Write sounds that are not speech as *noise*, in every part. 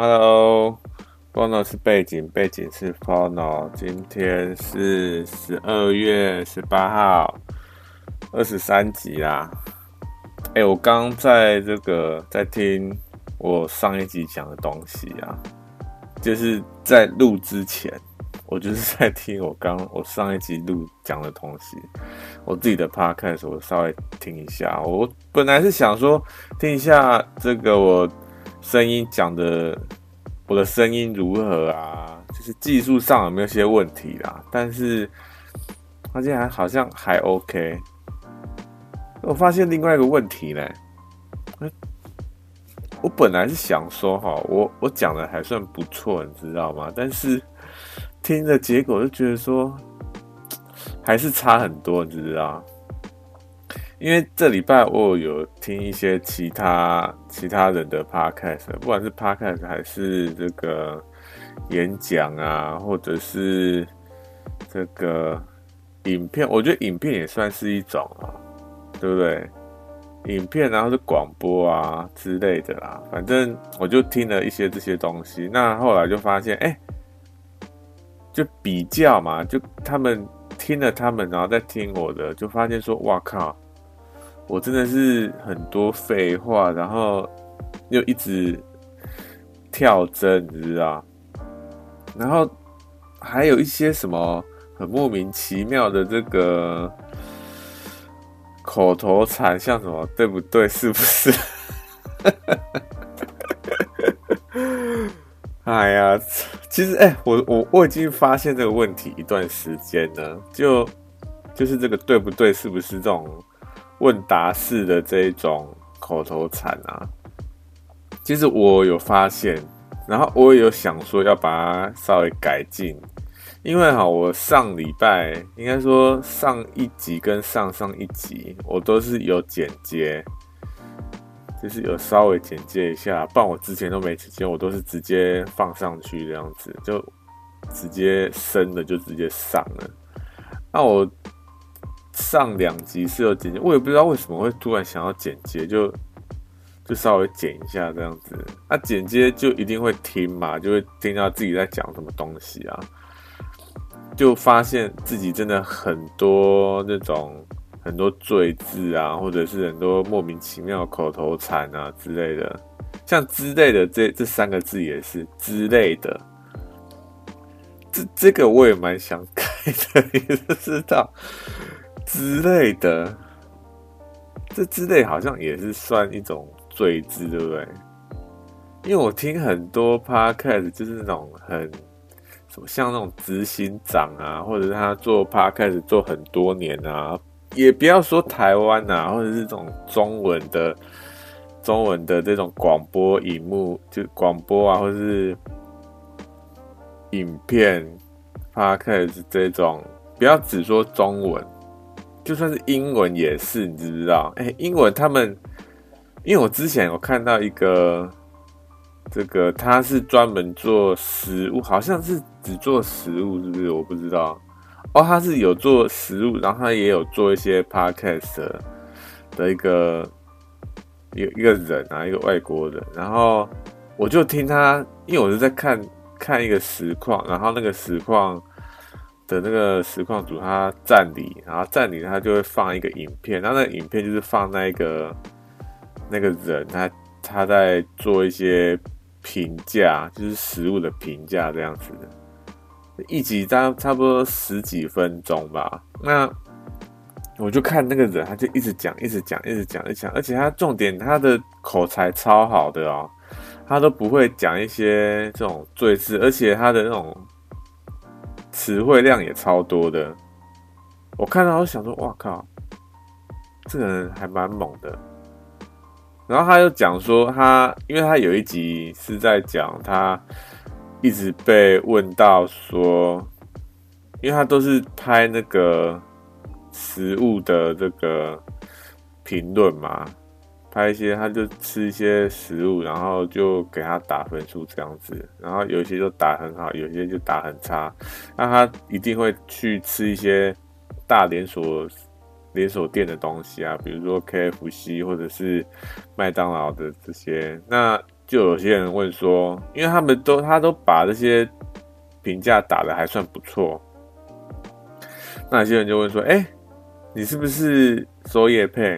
Hello，Fono 是背景，背景是 Phono。今天是十二月十八号，二十三集啦。哎、我刚在这个在听我上一集讲的东西啊，就是在录之前，我就是在听我刚我上一集录讲的东西，我自己的 podcast 我稍微听一下。我本来是想说听一下这个我。声音讲的，我的声音如何啊？就是技术上有没有些问题啦？但是发现还好像还 OK。我发现另外一个问题呢，我本来是想说哈，我我讲的还算不错，你知道吗？但是听的结果就觉得说，还是差很多，你知道？因为这礼拜我有听一些其他其他人的 podcast，不管是 podcast 还是这个演讲啊，或者是这个影片，我觉得影片也算是一种啊，对不对？影片然后是广播啊之类的啦，反正我就听了一些这些东西。那后来就发现，哎，就比较嘛，就他们听了他们，然后再听我的，就发现说，哇靠！我真的是很多废话，然后又一直跳针，你知道？然后还有一些什么很莫名其妙的这个口头禅，像什么对不对？是不是？*laughs* 哎呀，其实哎、我我我已经发现这个问题一段时间了，就就是这个对不对？是不是这种？问答式的这一种口头禅啊，其实我有发现，然后我也有想说要把它稍微改进，因为哈，我上礼拜应该说上一集跟上上一集我都是有剪接，就是有稍微剪接一下，不然我之前都没剪接，我都是直接放上去这样子，就直接生的就直接上了，那我。上两集是有剪接，我也不知道为什么会突然想要剪接，就就稍微剪一下这样子。那、啊、剪接就一定会听嘛，就会听到自己在讲什么东西啊，就发现自己真的很多那种很多赘字啊，或者是很多莫名其妙口头禅啊之类的，像之类的这这三个字也是之类的。这这个我也蛮想改的，*laughs* 你都知道。之类的，这之类好像也是算一种罪字，对不对？因为我听很多 podcast，就是那种很什么像那种执行长啊，或者是他做 podcast 做很多年啊，也不要说台湾啊，或者是这种中文的中文的这种广播荧幕，就广播啊，或者是影片 podcast 这种，不要只说中文。就算是英文也是，你知不知道？哎、英文他们，因为我之前有看到一个，这个他是专门做食物，好像是只做食物，是不是？我不知道。哦，他是有做食物，然后他也有做一些 podcast 的一个一个一个人啊，一个外国人。然后我就听他，因为我是在看看一个实况，然后那个实况。的那个实况组他站里，然后站里他就会放一个影片，然后那影片就是放那个那个人他他在做一些评价，就是食物的评价这样子的，一集差差不多十几分钟吧。那我就看那个人，他就一直讲，一直讲，一直讲，一直讲，而且他重点他的口才超好的哦，他都不会讲一些这种赘字，而且他的那种。词汇量也超多的，我看到我想说，哇靠，这个人还蛮猛的。然后他又讲说，他因为他有一集是在讲他一直被问到说，因为他都是拍那个食物的这个评论嘛。拍一些，他就吃一些食物，然后就给他打分数这样子，然后有一些就打很好，有些就打很差。那他一定会去吃一些大连锁连锁店的东西啊，比如说 KFC 或者是麦当劳的这些。那就有些人问说，因为他们都他都把这些评价打的还算不错，那有些人就问说，哎、你是不是收业配？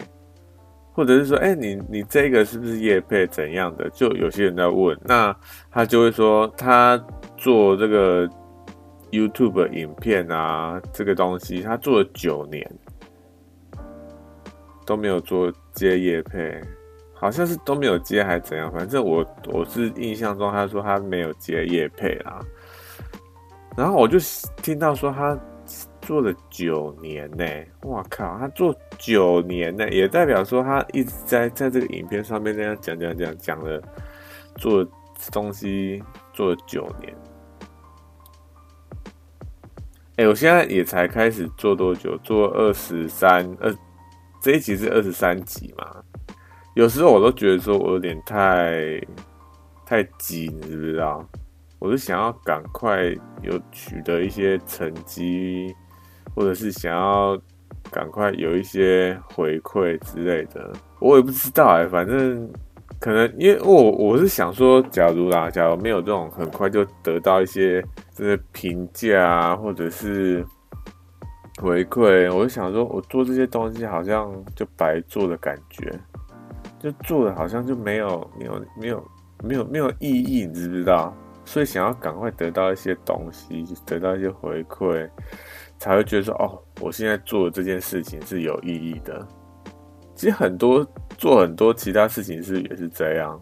或者是说，哎、你你这个是不是业配怎样的？就有些人在问，那他就会说，他做这个 YouTube 影片啊，这个东西他做了九年都没有做接业配。好像是都没有接还是怎样，反正我我是印象中他说他没有接业配啦，然后我就听到说他做了九年呢，哇靠，他做九年呢，也代表说他一直在在这个影片上面那样讲讲讲讲了，做东西做了九年。哎，我现在也才开始做多久？做二十三二，这一集是二十三集嘛？有时候我都觉得说我有点太太急，你知不知道？我是想要赶快有取得一些成绩，或者是想要赶快有一些回馈之类的。我也不知道哎、反正可能因为我我是想说，假如啦，假如没有这种很快就得到一些这些评价啊，或者是回馈，我就想说我做这些东西好像就白做的感觉。就做的好像就没有没有没有没有没有意义，你知不知道？所以想要赶快得到一些东西，得到一些回馈，才会觉得说哦，我现在做的这件事情是有意义的。其实很多做很多其他事情是也是这样，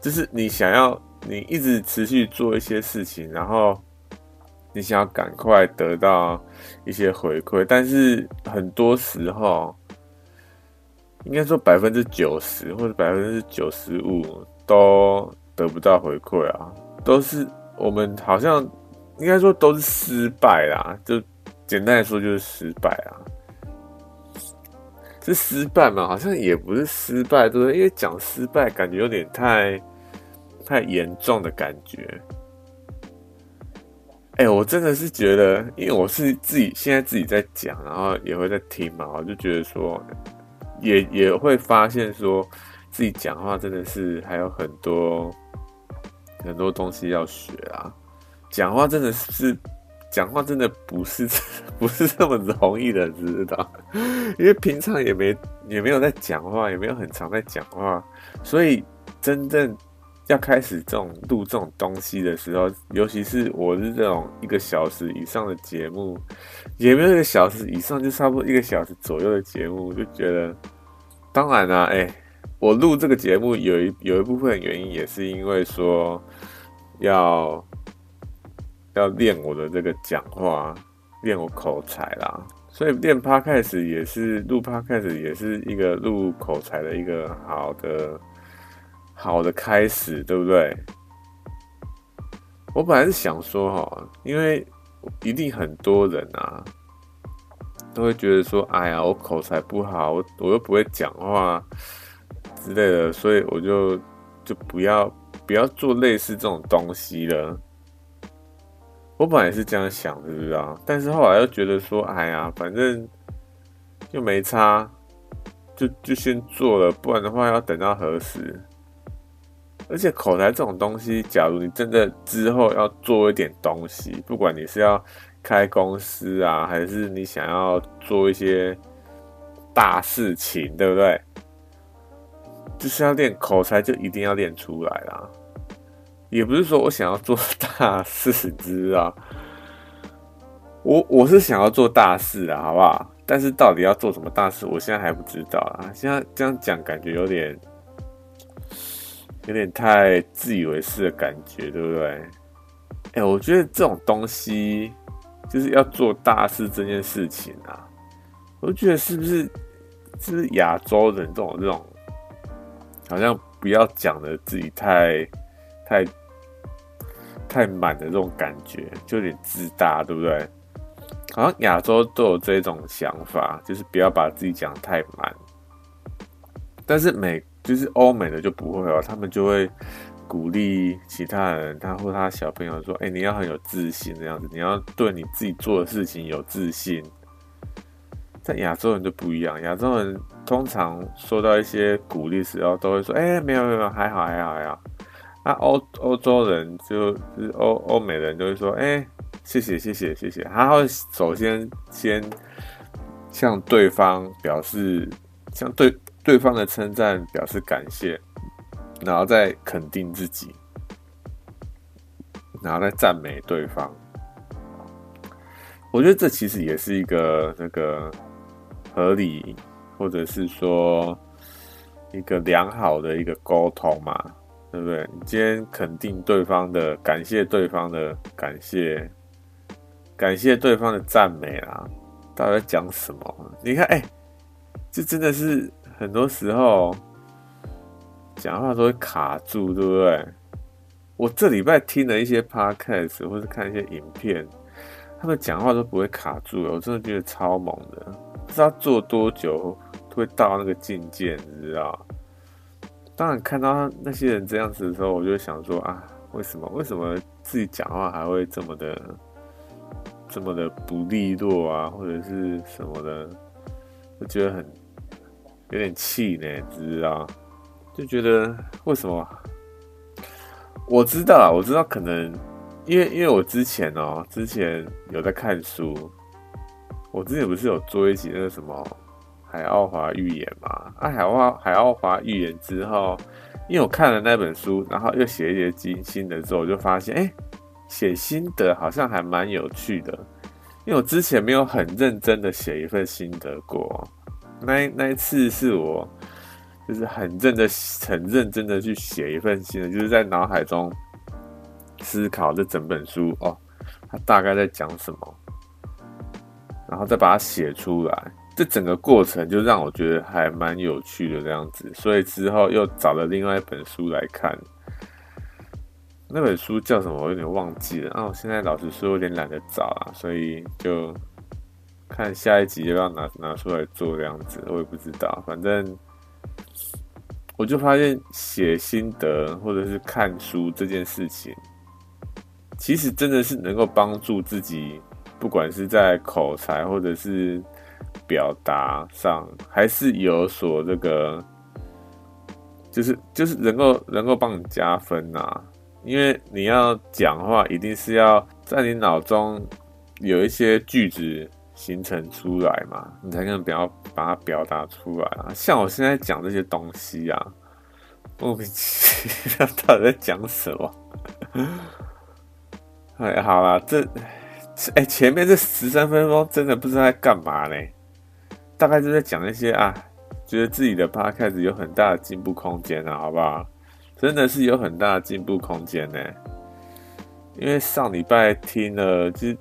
就是你想要你一直持续做一些事情，然后你想要赶快得到一些回馈，但是很多时候。应该说百分之九十或者百分之九十五都得不到回馈啊，都是我们好像应该说都是失败啦，就简单来说就是失败啊，是失败嘛？好像也不是失败，对不对？因为讲失败感觉有点太太严重的感觉。哎、我真的是觉得，因为我是自己现在自己在讲，然后也会在听嘛，我就觉得说。也也会发现说，自己讲话真的是还有很多很多东西要学啊！讲话真的是，讲话真的不是 *laughs* 不是这么容易的，知道？因为平常也没也没有在讲话，也没有很常在讲话，所以真正要开始这种录这种东西的时候，尤其是我是这种一个小时以上的节目。也没有一个小时以上，就差不多一个小时左右的节目，就觉得，当然啦、啊，哎、我录这个节目有一有一部分原因也是因为说要要练我的这个讲话，练我口才啦，所以练 Podcast 也是录 Podcast 也是一个录口才的一个好的好的开始，对不对？我本来是想说哈，因为。一定很多人啊，都会觉得说：“哎呀，我口才不好，我我又不会讲话之类的，所以我就就不要不要做类似这种东西了。”我本来是这样想的，是不是啊？但是后来又觉得说：“哎呀，反正又没差，就就先做了，不然的话要等到何时？”而且口才这种东西，假如你真的之后要做一点东西，不管你是要开公司啊，还是你想要做一些大事情，对不对？就是要练口才，就一定要练出来啦。也不是说我想要做大事，知道？我我是想要做大事啊，好不好？但是到底要做什么大事，我现在还不知道啊。现在这样讲，感觉有点。有点太自以为是的感觉，对不对？哎、我觉得这种东西就是要做大事这件事情啊，我觉得是不是是不是亚洲人这种这种，好像不要讲的自己太太太满的这种感觉，就有点自大，对不对？好像亚洲都有这种想法，就是不要把自己讲太满，但是美。就是欧美的就不会哦，他们就会鼓励其他人，他或他小朋友说：“哎，你要很有自信这样子，你要对你自己做的事情有自信。”在亚洲人就不一样，亚洲人通常受到一些鼓励时候，都会说：“哎，没有没有，还好还好还好。”啊，欧欧洲人就是欧欧美人就会说，哎、谢谢谢谢谢谢，他会首先先向对方表示，向对对方的称赞表示感谢，然后再肯定自己，然后再赞美对方。我觉得这其实也是一个那个合理，或者是说一个良好的一个沟通嘛，对不对？你今天肯定对方的，感谢对方的感谢，感谢对方的赞美啊，到底在讲什么？你看，哎，这真的是很多时候讲话都会卡住，对不对？我这礼拜听了一些 podcast，或是看一些影片。他们讲话都不会卡住，我真的觉得超猛的。不知道做多久会到那个境界，你知道？当然看到那些人这样子的时候，我就想说啊，为什么？为什么自己讲话还会这么的、这么的不利落啊，或者是什么的？就觉得很有点气馁，知道？就觉得为什么？我知道啊，我知道可能。因为因为我之前哦，之前有在看书，我之前不是有做一集那个什么《海奥华预言》嘛？啊，海奥海奥华预言之后，因为我看了那本书，然后又写一些精心得之后，我就发现，哎，写心得好像还蛮有趣的。因为我之前没有很认真的写一份心得过，那那一次是我就是很认的很认真的去写一份心得，就是在脑海中。思考这整本书哦，他大概在讲什么，然后再把它写出来。这整个过程就让我觉得还蛮有趣的这样子，所以之后又找了另外一本书来看。那本书叫什么？我有点忘记了。啊，我现在老实说有点懒得找啊，所以就看下一集要不要拿拿出来做这样子，我也不知道。反正我就发现写心得或者是看书这件事情。其实真的是能够帮助自己，不管是在口才或者是表达上，还是有所这个，就是就是能够能够帮你加分呐、因为你要讲话，一定是要在你脑中有一些句子形成出来嘛，你才能表把它表达出来啊。像我现在讲这些东西啊，莫名其妙到底在讲什么？*laughs* 哎，好啦，这，哎，前面这十三分钟真的不知道在干嘛呢？大概就在讲一些啊，觉得自己的 podcast 有很大的进步空间啊，好不好？真的是有很大的进步空间呢。因为上礼拜听了，就是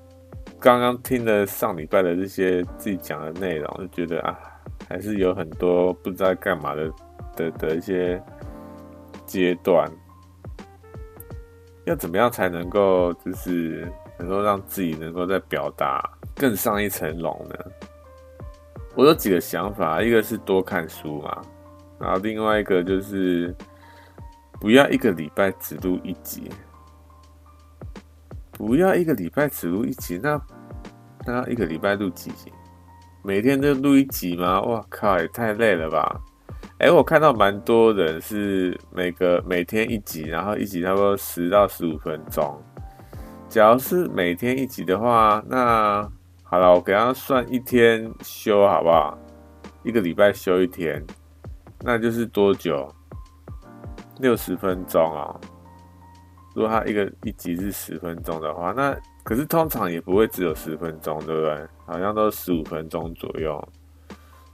刚刚听了上礼拜的这些自己讲的内容，就觉得啊，还是有很多不知道干嘛的的的一些阶段。要怎么样才能够，就是能够让自己能够在表达更上一层楼呢？我有几个想法，一个是多看书嘛，然后另外一个就是不要一个礼拜只录一集，不要一个礼拜只录一集，那那一个礼拜录几集？每天都录一集吗？哇靠，也太累了吧！哎、我看到蛮多人是每个每天一集，然后一集差不多十到十五分钟。假如是每天一集的话，那好了，我给他算一天休好不好？一个礼拜休一天，那就是多久？六十分钟啊、如果他一个一集是十分钟的话，那可是通常也不会只有十分钟，对不对？好像都十五分钟左右，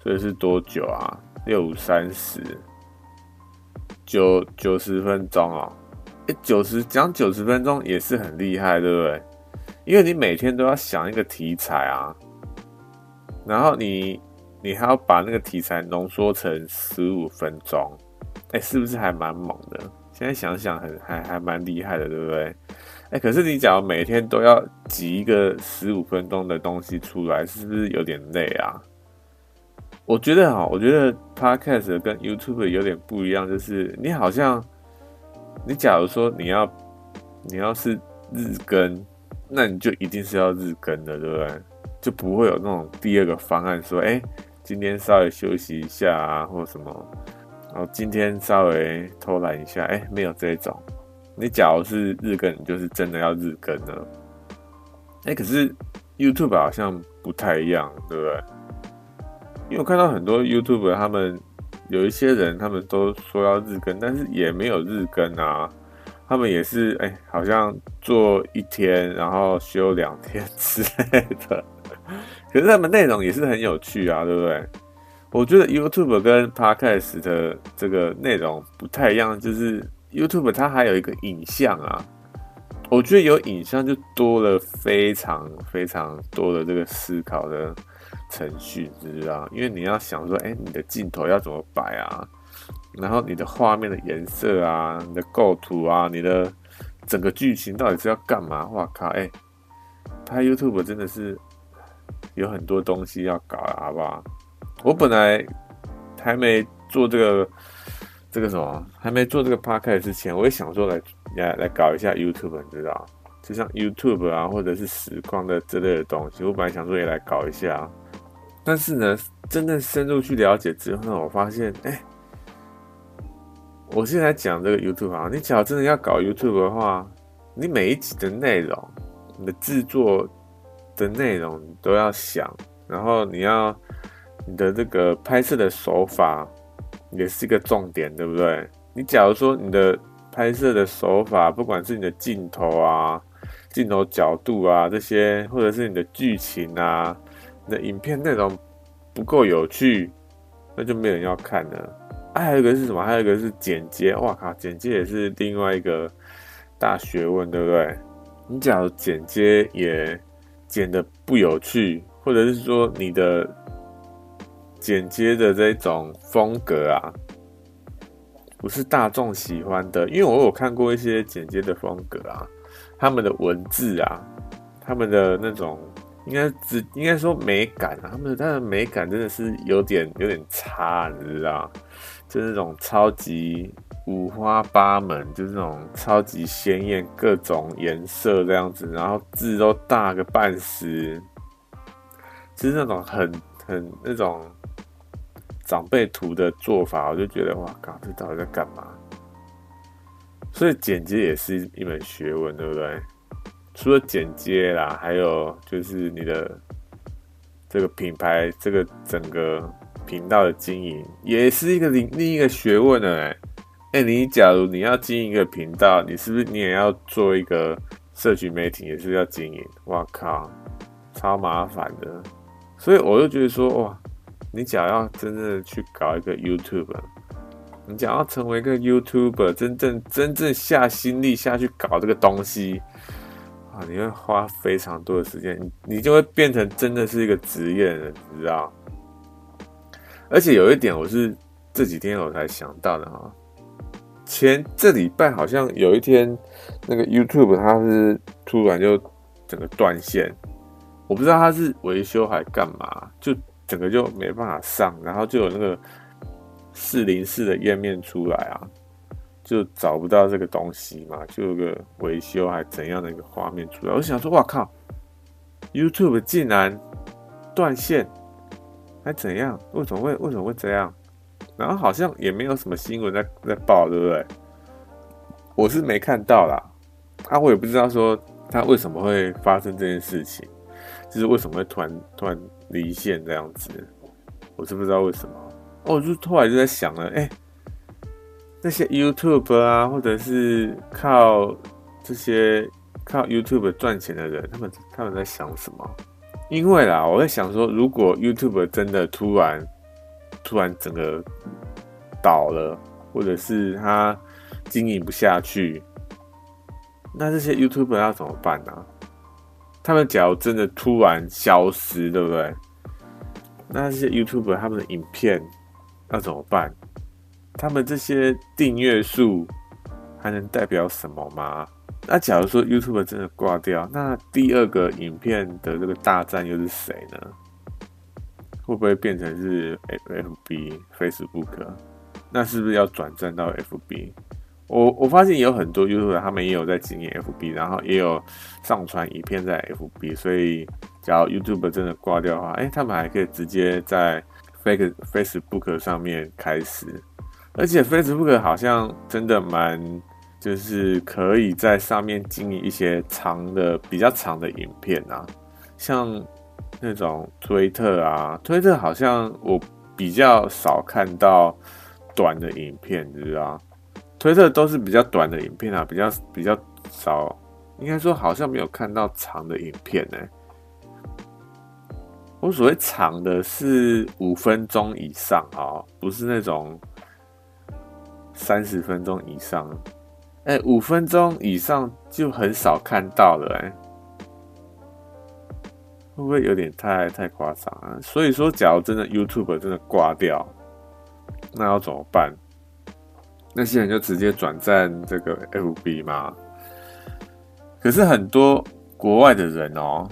所以是多久啊？六五三十九九十分钟哦，哎，九十讲九十分钟也是很厉害，对不对？因为你每天都要想一个题材啊，然后你你还要把那个题材浓缩成十五分钟，哎，是不是还蛮猛的？现在想想很还还蛮厉害的，对不对？哎，可是你假如每天都要挤一个十五分钟的东西出来，是不是有点累啊？我觉得哈，我觉得 Podcast 跟 YouTube 有点不一样，就是你好像，你假如说你要，你要是日更，那你就一定是要日更的，对不对？就不会有那种第二个方案说，哎，今天稍微休息一下啊，或什么，然后今天稍微偷懒一下，哎，没有这种，你假如是日更，你就是真的要日更了。哎，可是 YouTube 好像不太一样，对不对？因为我看到很多 YouTube，他们有一些人，他们都说要日更，但是也没有日更啊。他们也是哎，好像做一天，然后休两天之类的。*laughs* 可是他们内容也是很有趣啊，对不对？我觉得 YouTube 跟 Podcast 的这个内容不太一样，就是 YouTube 它还有一个影像啊。我觉得有影像就多了非常非常多的这个思考的程序，知不知道？因为你要想说，哎，你的镜头要怎么摆啊？然后你的画面的颜色啊，你的构图啊，你的整个剧情到底是要干嘛？哇靠！哎，拍 YouTube 真的是有很多东西要搞了，好不好？我本来还没做这个这个什么，还没做这个 Podcast 之前，我也想说来来来搞一下 YouTube，你知道？就像 YouTube 啊，或者是实况的之类的东西，我本来想说也来搞一下。但是呢，真正深入去了解之后呢，我发现，哎，我现在讲这个 YouTube 啊，你只要真的要搞 YouTube 的话，你每一集的内容，你的制作的内容你都要想，然后你要。你的这个拍摄的手法也是一个重点，对不对？你假如说你的拍摄的手法，不管是你的镜头啊、镜头角度啊这些，或者是你的剧情啊、你的影片内容不够有趣，那就没人要看了。还有一个是什么？还有一个是剪接。哇靠，剪接也是另外一个大学问，对不对？你假如剪接也剪的不有趣，或者是说你的。剪接的这种风格啊，不是大众喜欢的。因为我有看过一些剪接的风格啊，他们的文字啊，他们的那种应该只应该说美感啊，他们的他的美感真的是有点有点差，你知道？就是那种超级五花八门，就是那种超级鲜艳，各种颜色这样子，然后字都大个半死，就是那种很很那种。长辈图的做法，我就觉得哇靠，这到底在干嘛？所以剪接也是一门学问，对不对？除了剪接啦，还有就是你的这个品牌，这个整个频道的经营，也是一个另另一个学问呢。哎，哎，你假如你要经营一个频道，你是不是你也要做一个社群媒体，也是要经营？哇靠，超麻烦的。所以我就觉得说，哇。你想要真正去搞一个 YouTube，你想要成为一个 YouTuber，真正真正下心力下去搞这个东西啊，你会花非常多的时间，你你就会变成真的是一个职业人，你知道？而且有一点，我是这几天我才想到的哈，前这礼拜好像有一天，那个 YouTube 它是突然就整个断线，我不知道它是维修还干嘛，就。整个就没办法上，然后就有那个四零四的页面出来啊，就找不到这个东西嘛，就有个维修还怎样的一个画面出来。我想说，哇靠，YouTube 竟然断线，还怎样？为什么会为什么会这样？然后好像也没有什么新闻在在报，对不对？我是没看到啦，啊，我也不知道说他为什么会发生这件事情，就是为什么会突然突然。离线这样子，我是不知道为什么。哦，我就突然就在想了，哎、那些 YouTube 啊，或者是靠这些靠 YouTube 赚钱的人，他们他们在想什么？因为啦，我在想说，如果 YouTube 真的突然突然整个倒了，或者是它经营不下去，那这些 YouTube 要怎么办呢、他们假如真的突然消失，对不对？那这些 YouTube 他们的影片要怎么办？他们这些订阅数还能代表什么吗？那假如说 YouTube 真的挂掉，那第二个影片的这个大战又是谁呢？会不会变成是 FB、Facebook？那是不是要转战到 FB？我我发现有很多 YouTube 他们也有在经营 FB，然后也有上传影片在 FB，所以假如 YouTube 真的挂掉的话，哎、他们还可以直接在 Face Facebook 上面开始，而且 Facebook 好像真的蛮就是可以在上面经营一些长的、比较长的影片啊，像那种推特啊，推特好像我比较少看到短的影片，你知道？推特都是比较短的影片啊，比较比较少，应该说好像没有看到长的影片呢、我所谓长的是五分钟以上啊，不是那种三十分钟以上。哎，五分钟以上就很少看到了，哎，会不会有点太太夸张啊？所以说，假如真的 YouTube 真的挂掉，那要怎么办？那些人就直接转战这个 FB 吗？可是很多国外的人哦，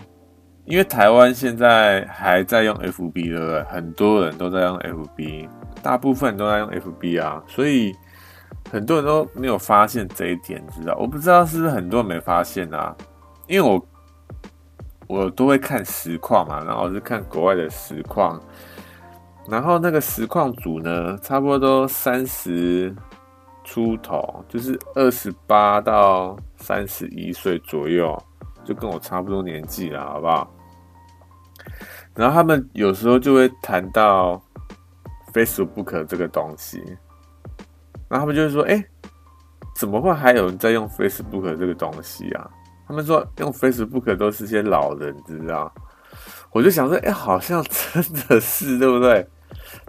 因为台湾现在还在用 FB，对不对？很多人都在用 FB，大部分都在用 FB 啊，所以。很多人都没有发现这一点，知道？我不知道是不是很多人没发现啊？因为我我都会看实况嘛，然后是看国外的实况，然后那个实况组呢，差不多都三十出头，就是二十八到三十一岁左右，就跟我差不多年纪了，好不好？然后他们有时候就会谈到 Facebook 这个东西。然后他们就会说：“哎，怎么会还有人在用 Facebook 这个东西啊？”他们说用 Facebook 都是些老人，知道？我就想说：“哎，好像真的是，*laughs* 对不对？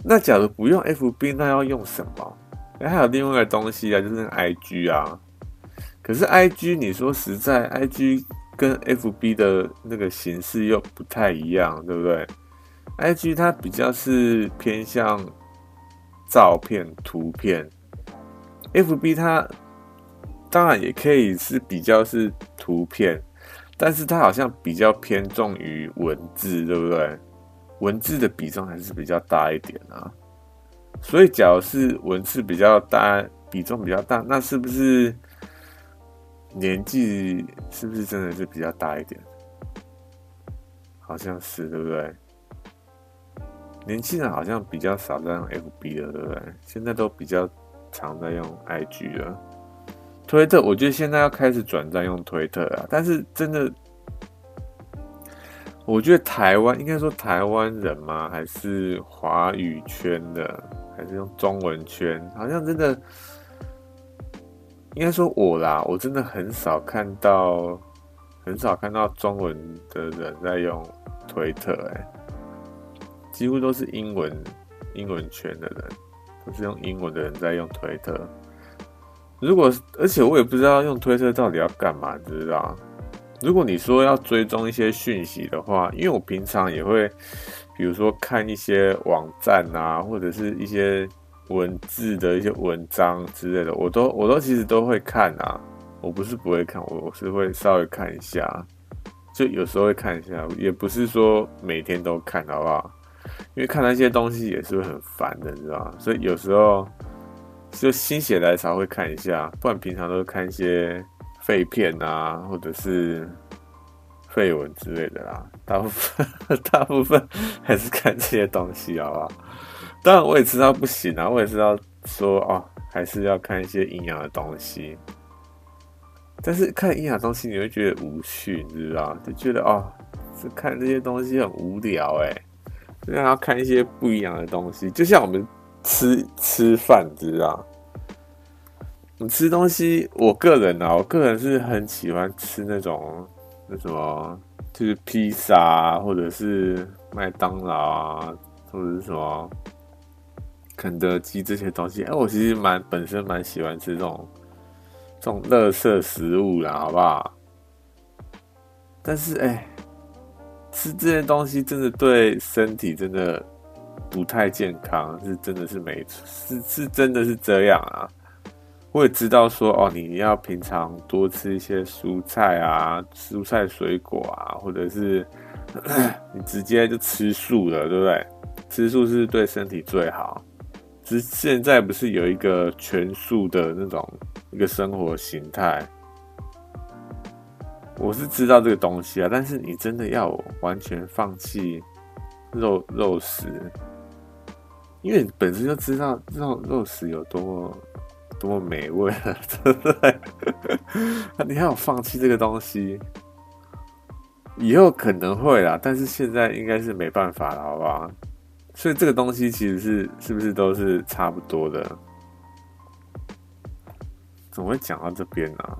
那假如不用 FB，那要用什么？哎，还有另外一个东西啊，就是 IG 啊。可是 IG，你说实在，IG 跟 FB 的那个形式又不太一样，对不对？IG 它比较是偏向照片、图片。” FB 它当然也可以是比较是图片，但是它好像比较偏重于文字，对不对？文字的比重还是比较大一点啊。所以，假如是文字比较大，比重比较大，那是不是年纪是不是真的是比较大一点？好像是，对不对？年轻人好像比较少在用 FB 了，对不对？现在都比较。常在用 IG 了，推特，我觉得现在要开始转战用推特了。但是真的，我觉得台湾应该说台湾人吗？还是华语圈的，还是用中文圈？好像真的，应该说我啦，我真的很少看到，很少看到中文的人在用推特，哎，几乎都是英文英文圈的人。不是用英文的人在用推特，如果而且我也不知道用推特到底要干嘛，你知道？如果你说要追踪一些讯息的话，因为我平常也会，比如说看一些网站啊，或者是一些文字的一些文章之类的，我都我都其实都会看啊。我不是不会看，我我是会稍微看一下，就有时候会看一下，也不是说每天都看，好不好？因为看那些东西也是会很烦的，你知道？所以有时候就心血来潮会看一下，不然平常都是看一些废片啊，或者是废文之类的啦。大部分 *laughs* 大部分还是看这些东西，好不好？当然我也知道不行啊，我也知道说哦，还是要看一些营养的东西。但是看营养东西你会觉得无趣，你知道？就觉得哦，是看这些东西很无聊哎。让他看一些不一样的东西，就像我们吃吃饭，知道？你吃东西，我个人啊，我个人是很喜欢吃那种那什么，就是披萨啊，或者是麦当劳啊，或者是什么肯德基这些东西。哎，我其实蛮本身蛮喜欢吃这种这种垃圾食物啦，好不好？但是哎。吃这些东西真的对身体真的不太健康，是真的是没错，是是真的是这样啊。我也知道说哦，你要平常多吃一些蔬菜啊，蔬菜水果啊，或者是 *clears throat* 你直接就吃素了，对不对？吃素是对身体最好。只现在不是有一个全素的那种一个生活形态。我是知道这个东西啊，但是你真的要完全放弃肉肉食，因为你本身就知道肉肉食有多么多么美味了，对不对？*laughs* 你还有放弃这个东西，以后可能会啦，但是现在应该是没办法了，好不好？所以这个东西其实是是不是都是差不多的？怎么会讲到这边呢、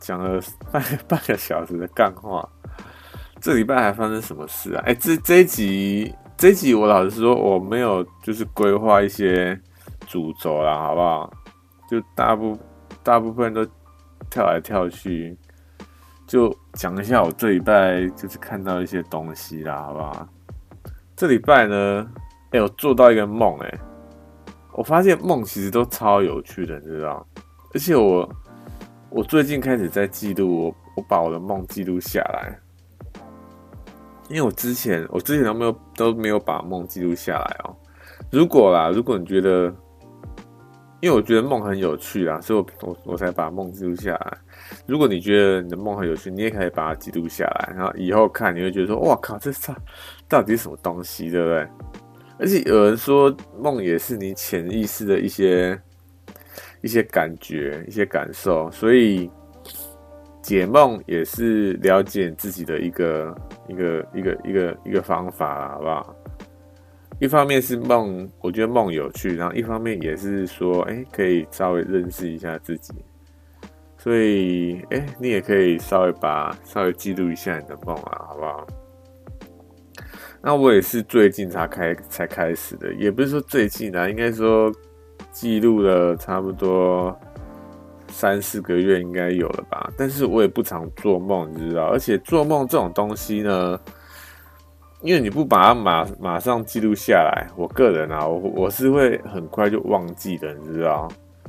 讲了半半个小时的干话，这礼拜还发生什么事啊？哎、这这一集这一集我老实说我没有就是规划一些主轴啦，好不好？就大部大部分都跳来跳去，就讲一下我这礼拜就是看到一些东西啦，好不好？这礼拜呢，哎、我做到一个梦，哎，我发现梦其实都超有趣的，你知道？而且我我最近开始在记录，我我把我的梦记录下来，因为我之前我之前都没有都没有把梦记录下来哦。如果啦，如果你觉得，因为我觉得梦很有趣啦，所以我我我才把梦记录下来。如果你觉得你的梦很有趣，你也可以把它记录下来，然后以后看你会觉得说：“哇靠，这是到底是什么东西？”对不对？而且有人说梦也是你潜意识的一些一些感觉、一些感受，所以解梦也是了解自己的一个一个一个一个一个方法，好不好？一方面是梦，我觉得梦有趣，然后一方面也是说，哎、可以稍微认识一下自己，所以，哎、你也可以稍微把稍微记录一下你的梦啊，好不好？那我也是最近才开才开始的，也不是说最近啊，应该说记录了差不多三四个月应该有了吧。但是我也不常做梦，你知道，而且做梦这种东西呢。因为你不把它马马上记录下来，我个人啊，我我是会很快就忘记的，你知道？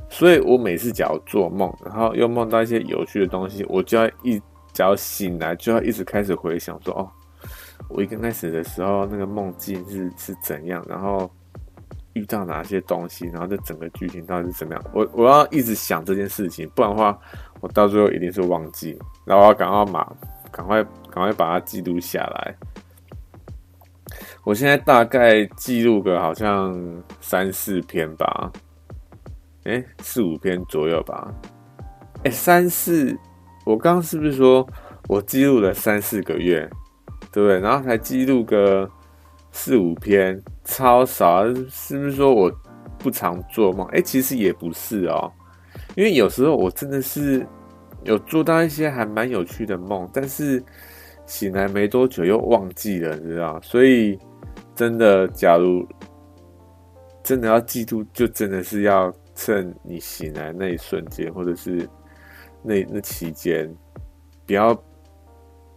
所以我每次只要做梦，然后又梦到一些有趣的东西，我就要一只要醒来就要一直开始回想说，哦，我一刚开始的时候那个梦境是是怎样，然后遇到哪些东西，然后这整个剧情到底是怎么样？我我要一直想这件事情，不然的话，我到最后一定是忘记，然后我要赶快马赶快赶快把它记录下来。我现在大概记录个好像三四篇吧，哎、欸，四五篇左右吧，哎、欸，三四，我刚刚是不是说我记录了三四个月，对不对？然后才记录个四五篇，超少，是不是说我不常做梦？哎、其实也不是哦，因为有时候我真的是有做到一些还蛮有趣的梦，但是醒来没多久又忘记了，你知道，所以。真的，假如真的要记住，就真的是要趁你醒来那一瞬间，或者是那那期间，不要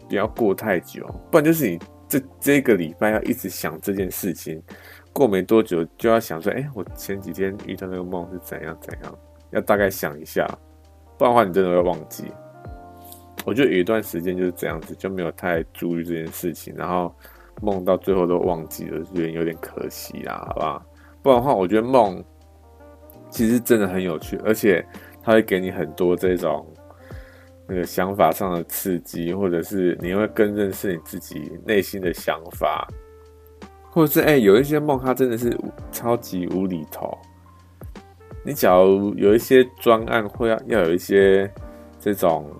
不要过太久，不然就是你这这个礼拜要一直想这件事情，过没多久就要想说，哎，我前几天遇到那个梦是怎样怎样，要大概想一下，不然的话你真的会忘记。我觉得有一段时间就是这样子，就没有太注意这件事情，然后。梦到最后都忘记了，觉得有点可惜啦，好不好？不然的话，我觉得梦其实真的很有趣，而且它会给你很多这种那个想法上的刺激，或者是你会更认识你自己内心的想法，或者是哎、有一些梦它真的是超级无厘头。你假如有一些专案会要要有一些这种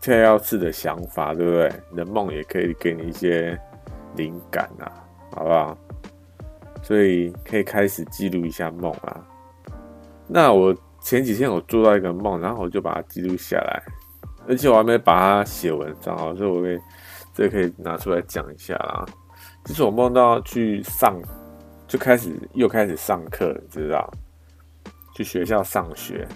跳跃式的想法，对不对？你的梦也可以给你一些。灵感啊，好不好？所以可以开始记录一下梦啊。那我前几天我做到一个梦，然后我就把它记录下来，而且我还没把它写文章，所以我可以这可以拿出来讲一下啦。就是我梦到去上，就开始又开始上课，你知道？去学校上学，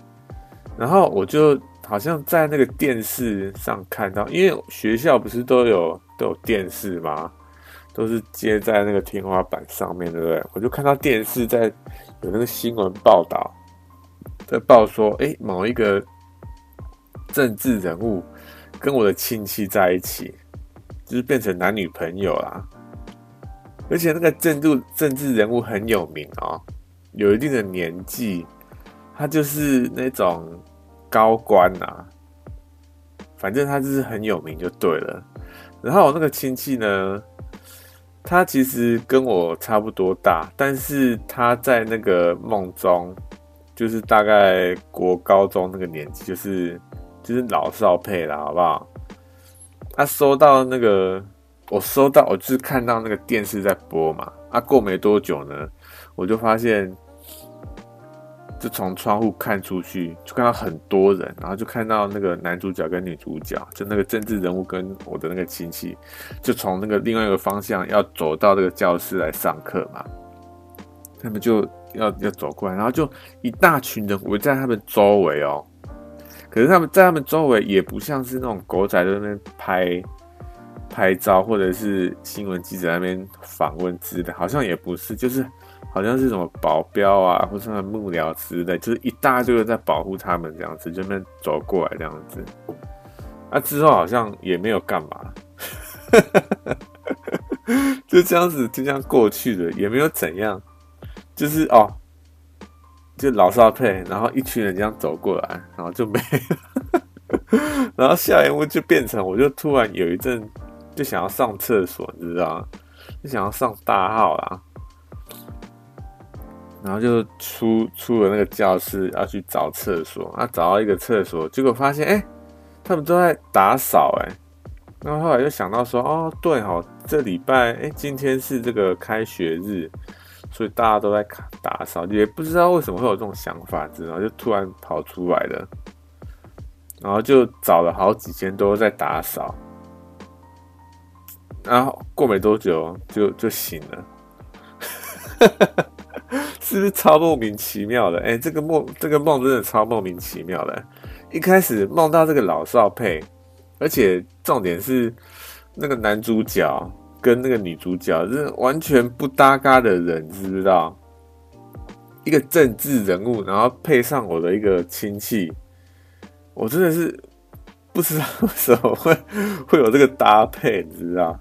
然后我就好像在那个电视上看到，因为学校不是都有都有电视吗？都是接在那个天花板上面，对不对？我就看到电视在有那个新闻报道，在报说，哎，某一个政治人物跟我的亲戚在一起，就是变成男女朋友啦。而且那个政治政治人物很有名哦，有一定的年纪，他就是那种高官啊，反正他就是很有名就对了。然后我那个亲戚呢，他其实跟我差不多大，但是他在那个梦中，就是大概国高中那个年纪，就是就是老少配啦，好不好？他收到那个，我收到，我就是看到那个电视在播嘛。啊，过没多久呢，我就发现，就从窗户看出去，就看到很多人，然后就看到那个男主角跟女主角，就那个政治人物跟我的那个亲戚，就从那个另外一个方向要走到这个教室来上课嘛。他们就要要走过来，然后就一大群人围在他们周围哦。可是他们在他们周围也不像是那种狗仔在那边拍拍照，或者是新闻记者在那边访问之类的，好像也不是，就是好像是什么保镖啊，或者什么幕僚之类，就是一大堆人在保护他们这样子，就那边走过来这样子。啊，之后好像也没有干嘛，*laughs* 就这样子就这样过去了，也没有怎样。就是哦，就老少配，然后一群人这样走过来，然后就没了，*laughs* 然后下一幕就变成，我就突然有一阵就想要上厕所，你知道吗？就想要上大号啦，然后就出出了那个教室要去找厕所，啊，找到一个厕所，结果发现哎，他们都在打扫哎，然后后来就想到说，哦，对哦，这礼拜哎，今天是这个开学日。所以大家都在打扫，也不知道为什么会有这种想法，然后就突然跑出来了，然后就找了好几间都在打扫，然后过没多久就就醒了，*laughs* 是不是超莫名其妙的？哎、这个梦这个梦真的超莫名其妙的。一开始梦到这个老少配，而且重点是那个男主角。跟那个女主角是完全不搭嘎的人，知不知道？一个政治人物，然后配上我的一个亲戚，我真的是不知道 *laughs* 为什么会会有这个搭配，你知道？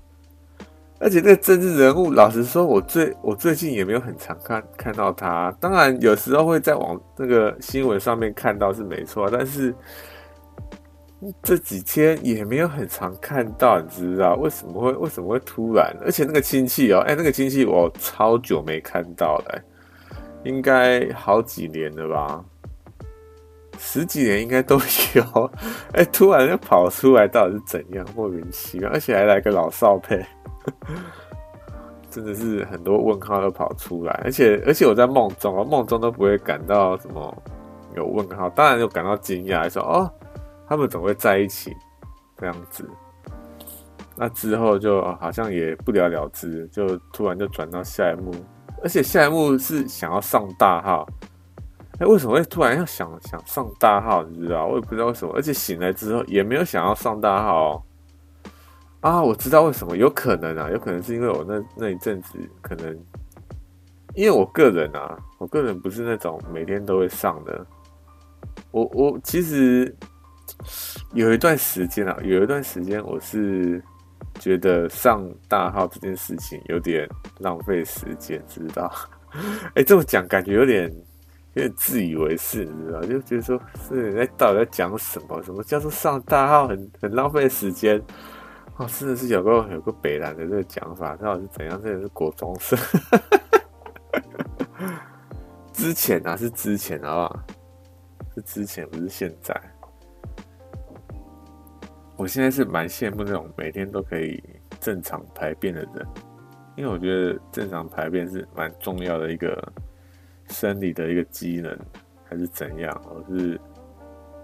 而且那个政治人物，老实说，我最我最近也没有很常看看到他。当然，有时候会在网那个新闻上面看到是没错，但是。这几天也没有很常看到，你知道为什么会为什么会突然？而且那个亲戚哦，哎，那个亲戚我超久没看到了，应该好几年了吧，十几年应该都有。哎，突然就跑出来，到底是怎样？莫名其妙，而且还来个老少配，真的是很多问号都跑出来。而且而且我在梦中啊，梦中都不会感到什么有问号，当然就感到惊讶，说哦。他们总会在一起，这样子。那之后就好像也不了了之，就突然就转到下一幕，而且下一幕是想要上大号。哎，为什么会突然要想想上大号？你知道？我也不知道为什么。而且醒来之后也没有想要上大号哦。啊，我知道为什么，有可能啊，有可能是因为我那那一阵子可能，因为我个人啊，我个人不是那种每天都会上的。我我其实。有一段时间啊，有一段时间我是觉得上大号这件事情有点浪费时间，知道？*laughs* 哎、这么讲感觉有点有点自以为是，你知道？就觉得说是你在到底在讲什么？什么叫做上大号很很浪费时间？哦，真的是有个有个北南的这个讲法，到底是怎样？真的是国中生？*laughs* 之前啊，是之前好不好？是之前，不是现在。我现在是蛮羡慕那种每天都可以正常排便的人，因为我觉得正常排便是蛮重要的一个生理的一个机能，还是怎样？我是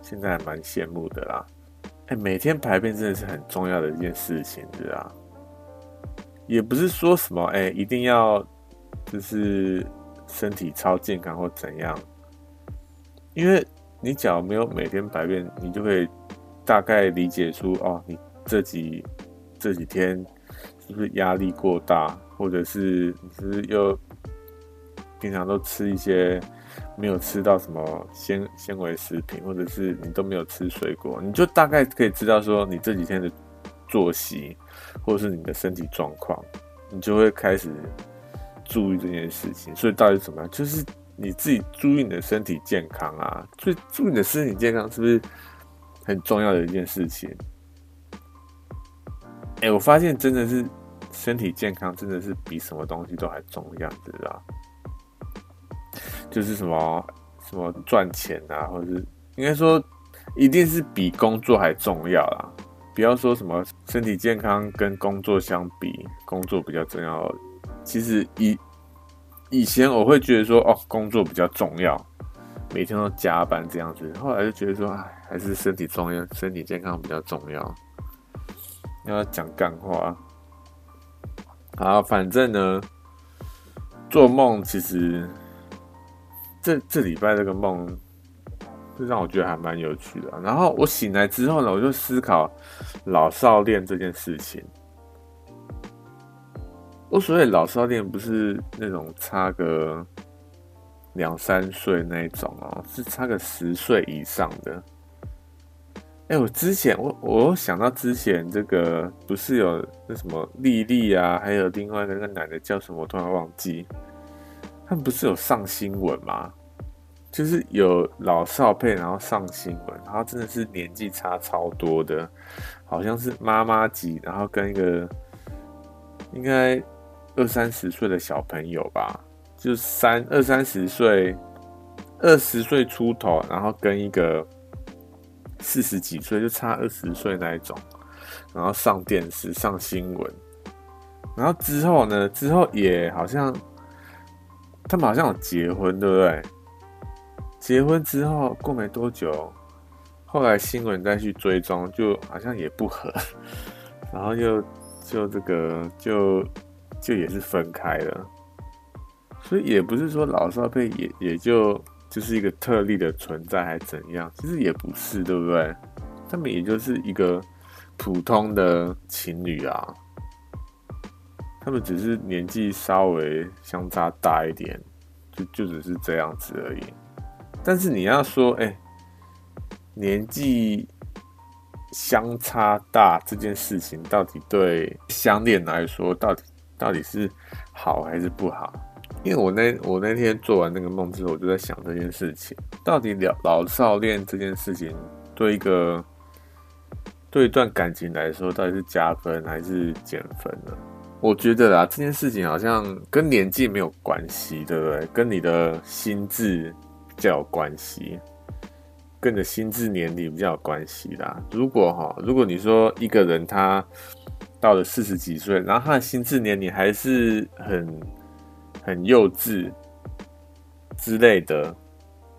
现在还蛮羡慕的啦。哎，每天排便真的是很重要的一件事情，是啊，也不是说什么哎，一定要就是身体超健康或怎样，因为你假如没有每天排便，你就会。大概理解出哦，你这几这几天是不是压力过大，或者是你是不是又平常都吃一些没有吃到什么纤纤维食品，或者是你都没有吃水果，你就大概可以知道说你这几天的作息，或者是你的身体状况，你就会开始注意这件事情。所以到底怎么样？就是你自己注意你的身体健康啊，所以注意你的身体健康是不是？很重要的一件事情，哎、我发现真的是身体健康，真的是比什么东西都还重要，知道？就是什么什么赚钱啊，或者是应该说一定是比工作还重要啦。不要说什么身体健康跟工作相比，工作比较重要。其实以以前我会觉得说，哦，工作比较重要，每天都加班这样子。后来就觉得说，哎，还是身体重要，身体健康比较重要。要讲干话，好，反正呢，做梦其实这这礼拜这个梦，就让我觉得还蛮有趣的。然后我醒来之后呢，我就思考老少恋这件事情。我所谓老少恋，不是那种差个两三岁那种哦，是差个十岁以上的。哎，我之前我我想到之前这个不是有那什么丽丽啊，还有另外那个男的叫什么，我突然忘记。他们不是有上新闻吗？就是有老少配，然后上新闻，然后真的是年纪差超多的，好像是妈妈级，然后跟一个应该。二三十岁的小朋友吧，就三二三十岁，二十岁出头，然后跟一个四十几岁，就差二十岁那一种，然后上电视上新闻，然后之后呢，之后也好像他们好像有结婚，对不对？结婚之后过没多久，后来新闻再去追踪，就好像也不合，*laughs* 然后又就这个就。就也是分开了，所以也不是说老少配也也就就是一个特例的存在，还怎样？其实也不是，对不对？他们也就是一个普通的情侣啊，他们只是年纪稍微相差大一点，就就只是这样子而已。但是你要说，哎，年纪相差大这件事情，到底对相恋来说，到底？到底是好还是不好？因为我那我那天做完那个梦之后，我就在想这件事情：到底老老少恋这件事情，对一个对一段感情来说，到底是加分还是减分呢？我觉得啦，这件事情好像跟年纪没有关系，对不对？跟你的心智比较有关系，跟你的心智年龄比较有关系啦。如果哈，如果你说一个人他。到了四十几岁，然后他的心智年龄还是很很幼稚之类的，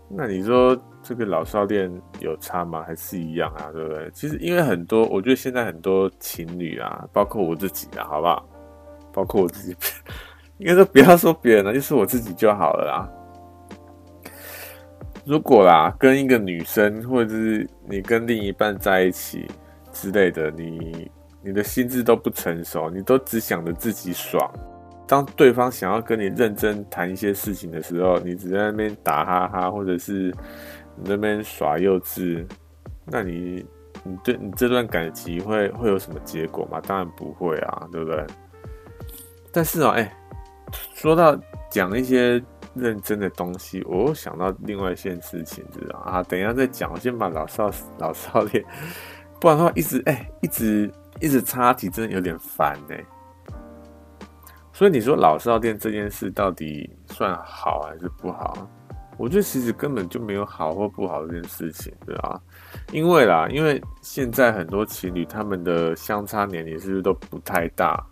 那你说这个老少恋有差吗？还是一样啊？对不对？其实因为很多，我觉得现在很多情侣啊，包括我自己啊，好不好？包括我自己，应该说不要说别人了，就是我自己就好了啦。如果啦，跟一个女生，或者是你跟另一半在一起之类的，你。你的心智都不成熟，你都只想着自己爽。当对方想要跟你认真谈一些事情的时候，你只在那边打哈哈，或者是你那边耍幼稚，那你你对你这段感情会会有什么结果吗？当然不会啊，对不对？但是哦，哎、欸，说到讲一些认真的东西，我又想到另外一件事情，知道啊？等一下再讲，我先把老少 *laughs* 老少恋，不然的话一直哎、一直。一直插题真的有点烦呢，所以你说老少恋这件事到底算好还是不好？我觉得其实根本就没有好或不好这件事情，对吧？因为啦，因为现在很多情侣他们的相差年龄是不是都不太大，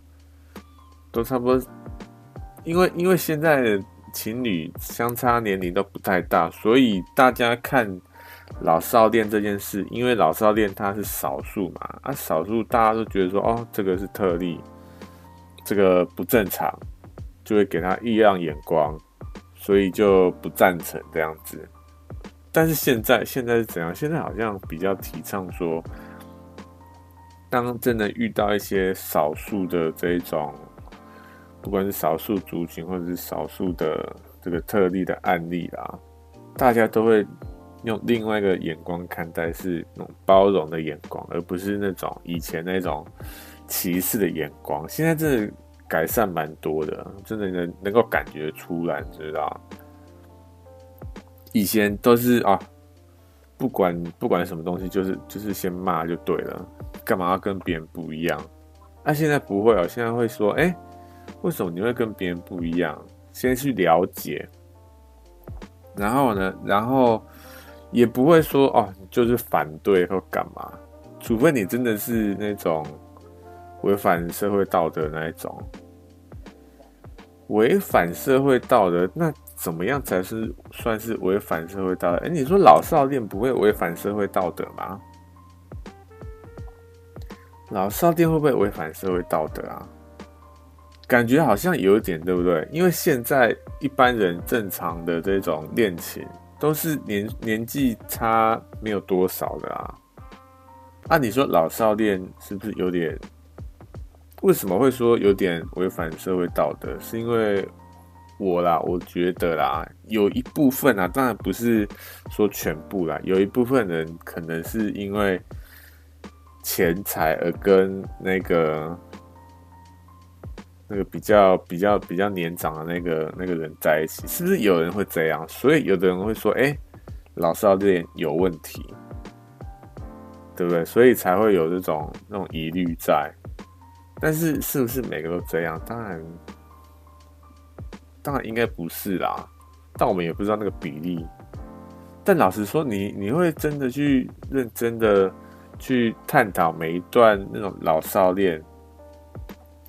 都差不多。因为因为现在的情侣相差年龄都不太大，所以大家看。老少恋这件事，因为老少恋它是少数嘛，啊，少数大家都觉得说，哦，这个是特例，这个不正常，就会给他异样眼光，所以就不赞成这样子。但是现在现在是怎样？现在好像比较提倡说，当真的遇到一些少数的这种，不管是少数族群或者是少数的这个特例的案例啦，大家都会。用另外一个眼光看待，是那种包容的眼光，而不是那种以前那种歧视的眼光。现在真的改善蛮多的，真的能能够感觉出来，知道？以前都是啊，不管不管什么东西，就是就是先骂就对了，干嘛要跟别人不一样？那、现在不会哦，现在会说，哎，为什么你会跟别人不一样？先去了解。然后呢，然后也不会说哦，就是反对或干嘛，除非你真的是那种违反社会道德那一种。违反社会道德，那怎么样才是算是违反社会道德？哎，你说老少恋不会违反社会道德吗？老少恋会不会违反社会道德啊？感觉好像有点，对不对？因为现在一般人正常的这种恋情，都是年年纪差没有多少的啊。按理说老少恋是不是有点？为什么会说有点违反社会道德？是因为我啦，我觉得啦，有一部分啊，当然不是说全部啦，有一部分人可能是因为钱财而跟那个那个比较比较比较年长的那个那个人在一起，是不是有人会这样？所以有的人会说，哎，老少恋有问题，对不对？所以才会有这种那种疑虑在。但是是不是每个都这样？当然，当然应该不是啦。但我们也不知道那个比例。但老实说，你你会真的去认真的去探讨每一段那种老少恋，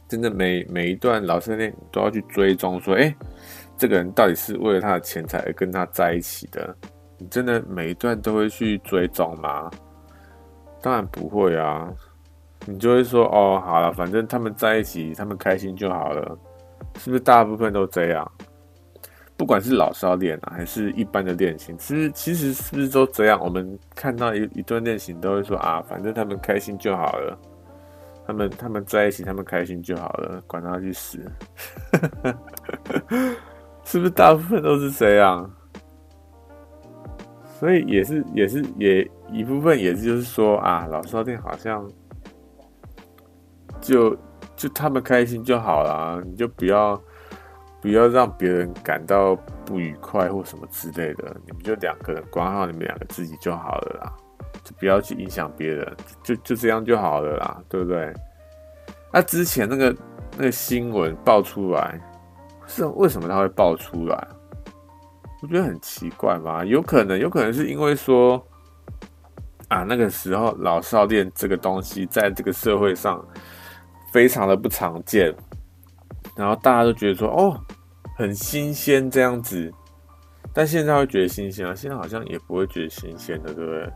真的每每一段老少恋都要去追踪，说，哎，这个人到底是为了他的钱财而跟他在一起的？你真的每一段都会去追踪吗？当然不会啊。你就会说哦，好了，反正他们在一起，他们开心就好了，是不是？大部分都这样，不管是老少恋啊，还是一般的恋情，其实其实是不是都这样？我们看到一一段恋情，都会说啊，反正他们开心就好了，他们他们在一起，他们开心就好了，管他去死，*laughs* 是不是？大部分都是这样，所以也是也是也一部分，也是就是说啊，老少恋好像。就就他们开心就好了，你就不要不要让别人感到不愉快或什么之类的，你们就两个人管好你们两个自己就好了啦，就不要去影响别人，就就这样就好了啦，对不对？那之前那个那个新闻爆出来，是为什么他会爆出来？我觉得很奇怪嘛，有可能有可能是因为说啊，那个时候老少恋这个东西在这个社会上。非常的不常见，然后大家都觉得说哦，很新鲜这样子，但现在会觉得新鲜啊？现在好像也不会觉得新鲜的，对不对？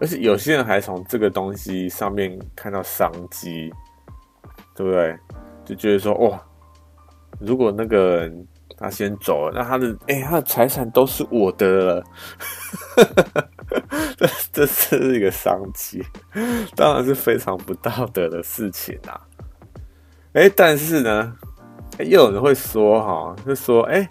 而且有些人还从这个东西上面看到商机，对不对？就觉得说哇，如果那个人他先走了，那他的哎、他的财产都是我的了。*laughs* 这这是一个商机，当然是非常不道德的事情啊。哎，但是呢，又有人会说哈，就说哎，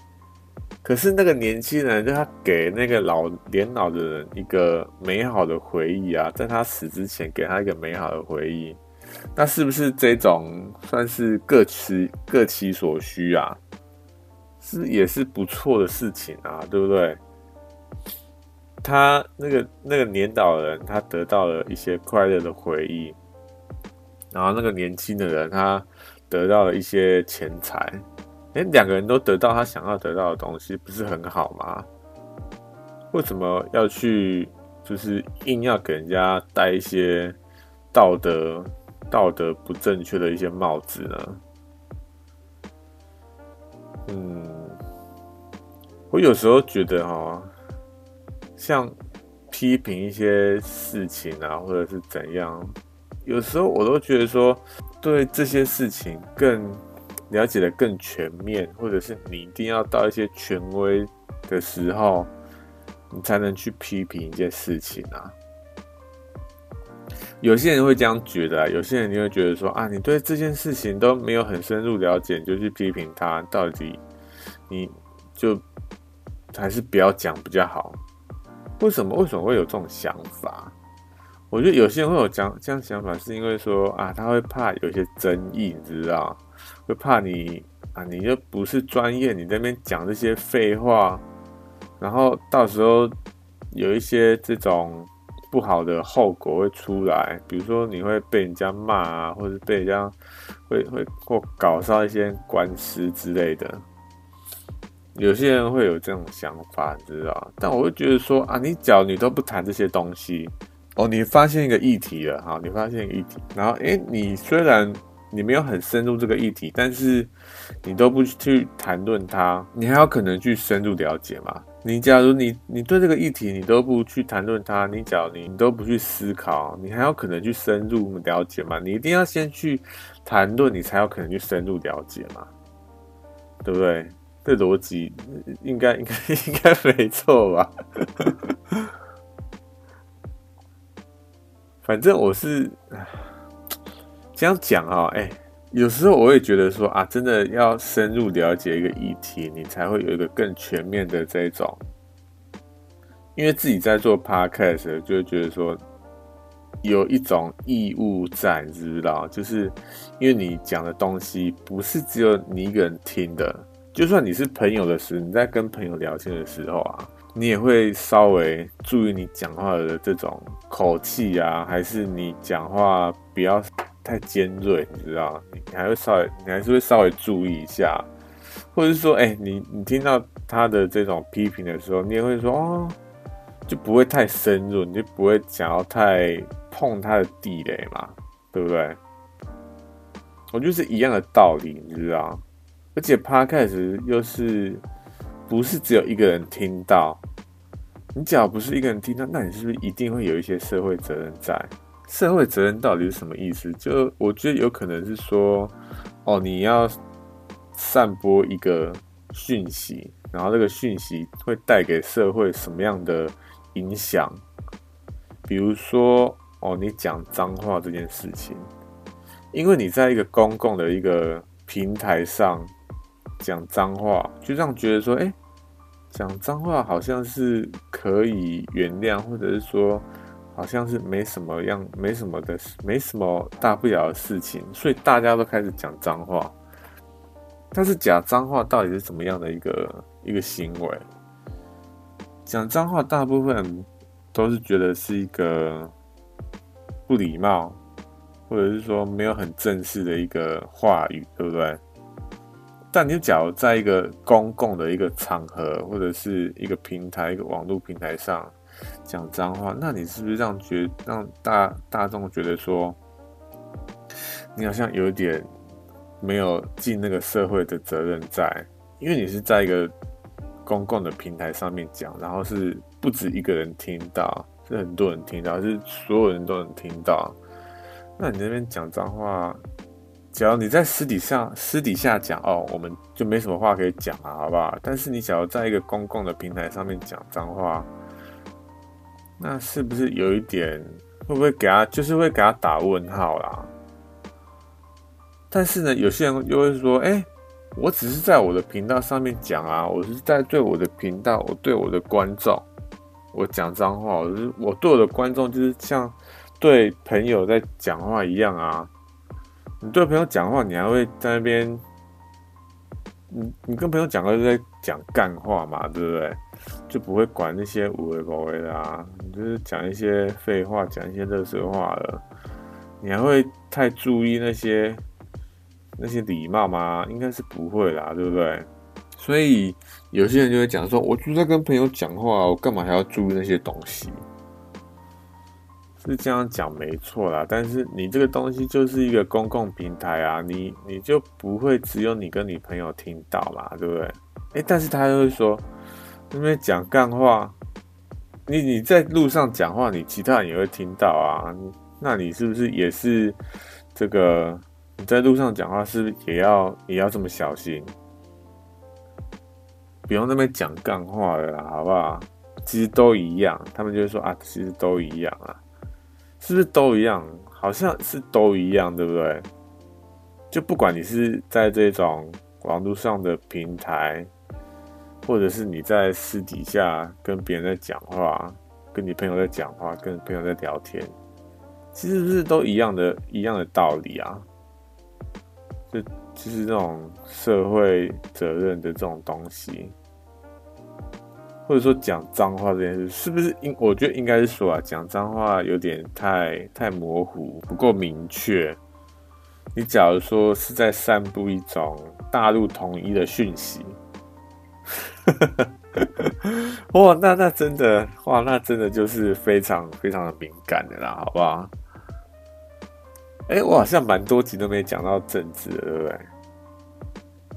可是那个年轻人，就他给那个老年老的人一个美好的回忆啊，在他死之前给他一个美好的回忆，那是不是这种算是各取各其所需啊？是也是不错的事情啊，对不对？他那个那个年老人，他得到了一些快乐的回忆，然后那个年轻的人，他。得到了一些钱财，哎，两个人都得到他想要得到的东西，不是很好吗？为什么要去，就是硬要给人家戴一些道德道德不正确的一些帽子呢？嗯，我有时候觉得哈，像批评一些事情啊，或者是怎样，有时候我都觉得说。对这些事情更了解的更全面，或者是你一定要到一些权威的时候，你才能去批评一件事情啊。有些人会这样觉得，有些人你会觉得说啊，你对这件事情都没有很深入了解，就去批评他，到底你就还是不要讲比较好。为什么？为什么会有这种想法？我觉得有些人会有这样这样想法，是因为说啊，他会怕有些争议，你知道？会怕你啊，你又不是专业，你在那边讲这些废话，然后到时候有一些这种不好的后果会出来，比如说你会被人家骂啊，或者被人家会会或搞上一些官司之类的。有些人会有这种想法，你知道？但我会觉得说啊，你假如你都不谈这些东西，哦，你发现一个议题了，哈，你发现一个议题，然后诶，你虽然你没有很深入这个议题，但是你都不去谈论它，你还有可能去深入了解吗？你假如你你对这个议题你都不去谈论它，你假如你你都不去思考，你还有可能去深入了解吗？你一定要先去谈论，你才有可能去深入了解嘛，对不对？这逻辑应该应该应该没错吧？反正我是这样讲啊，哎。有时候我也觉得说啊，真的要深入了解一个议题，你才会有一个更全面的这种。因为自己在做 podcast，就会觉得说有一种义务在，你知不知道？就是因为你讲的东西不是只有你一个人听的，就算你是朋友的时候，你在跟朋友聊天的时候啊，你也会稍微注意你讲话的这种口气啊，还是你讲话不要。太尖锐，你知道？你还会稍微，你还是会稍微注意一下，或者是说，哎、你你听到他的这种批评的时候，你也会说，哦，就不会太深入，你就不会想要太碰他的地雷嘛，对不对？我就是一样的道理，你知道？而且 p 开始 a 又是不是只有一个人听到？你只要不是一个人听到，那你是不是一定会有一些社会责任在？社会责任到底是什么意思？就我觉得有可能是说，哦，你要散播一个讯息，然后这个讯息会带给社会什么样的影响？比如说，哦，你讲脏话这件事情，因为你在一个公共的一个平台上讲脏话，就这样觉得说，哎，讲脏话好像是可以原谅，或者是说。好像是没什么样，没什么的，没什么大不了的事情，所以大家都开始讲脏话。但是讲脏话到底是怎么样的一个一个行为？讲脏话大部分都是觉得是一个不礼貌，或者是说没有很正式的一个话语，对不对？但你假如在一个公共的一个场合，或者是一个平台，一个网络平台上。讲脏话，那你是不是让觉让大大众觉得说，你好像有点没有尽那个社会的责任在？因为你是在一个公共的平台上面讲，然后是不止一个人听到，是很多人听到，是所有人都能听到。那你那边讲脏话，只要你在私底下私底下讲哦，我们就没什么话可以讲了，好不好？但是你只要在一个公共的平台上面讲脏话。那是不是有一点会不会给他，就是会给他打问号啦？但是呢，有些人又会说：“哎，我只是在我的频道上面讲啊，我是在对我的频道，我对我的观众，我讲脏话，我是我对我的观众就是像对朋友在讲话一样啊。你对朋友讲话，你还会在那边，你你跟朋友讲话是在讲干话嘛，对不对？”就不会管那些无谓不谓的啊，你就是讲一些废话，讲一些垃圾话了。你还会太注意那些那些礼貌吗？应该是不会啦，对不对？所以有些人就会讲说，我就在跟朋友讲话，我干嘛还要注意那些东西？是这样讲没错啦，但是你这个东西就是一个公共平台啊，你你就不会只有你跟你朋友听到嘛，对不对？诶，但是他就会说。那边讲干话，你你在路上讲话，你其他人也会听到啊。那你是不是也是这个？你在路上讲话是不是也要也要这么小心？不用那边讲干话了啦，好不好？其实都一样。他们就会说啊，其实都一样啊，是不是都一样？好像是都一样，对不对？就不管你是在这种网络上的平台。或者是你在私底下跟别人在讲话，跟你朋友在讲话，跟朋友在聊天，其实是都一样的，一样的道理啊。就其实这种社会责任的这种东西，或者说讲脏话这件事，是不是应？我觉得应该是说啊，讲脏话有点太太模糊，不够明确。你假如说是在散布一种大陆统一的讯息。*laughs* 哇，那那真的哇，那真的就是非常非常的敏感的啦，好不好？哎、我好像蛮多集都没讲到政治，对不对？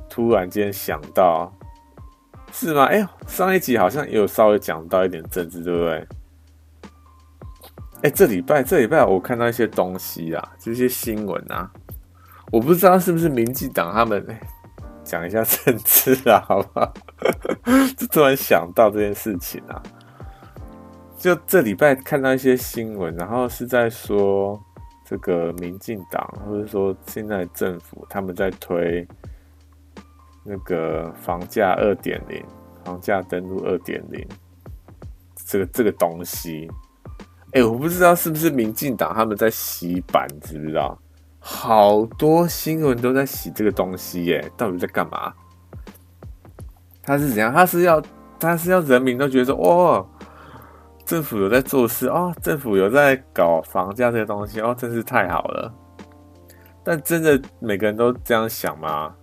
突然间想到，是吗？哎、欸，上一集好像也有稍微讲到一点政治，对不对？哎、这礼拜这礼拜我看到一些东西啊，这些新闻啊，我不知道是不是民进党他们讲、一下政治啊，*laughs* 好不好？就突然想到这件事情啊，就这礼拜看到一些新闻，然后是在说这个民进党或者说现在政府他们在推那个房价二点零，房价登录二点零，这个这个东西。哎、我不知道是不是民进党他们在洗版，知不知道？好多新闻都在洗这个东西耶，到底在干嘛？他是怎样？他是要他是要人民都觉得说，哦，政府有在做事哦，政府有在搞房价这个东西哦，真是太好了。但真的每个人都这样想吗？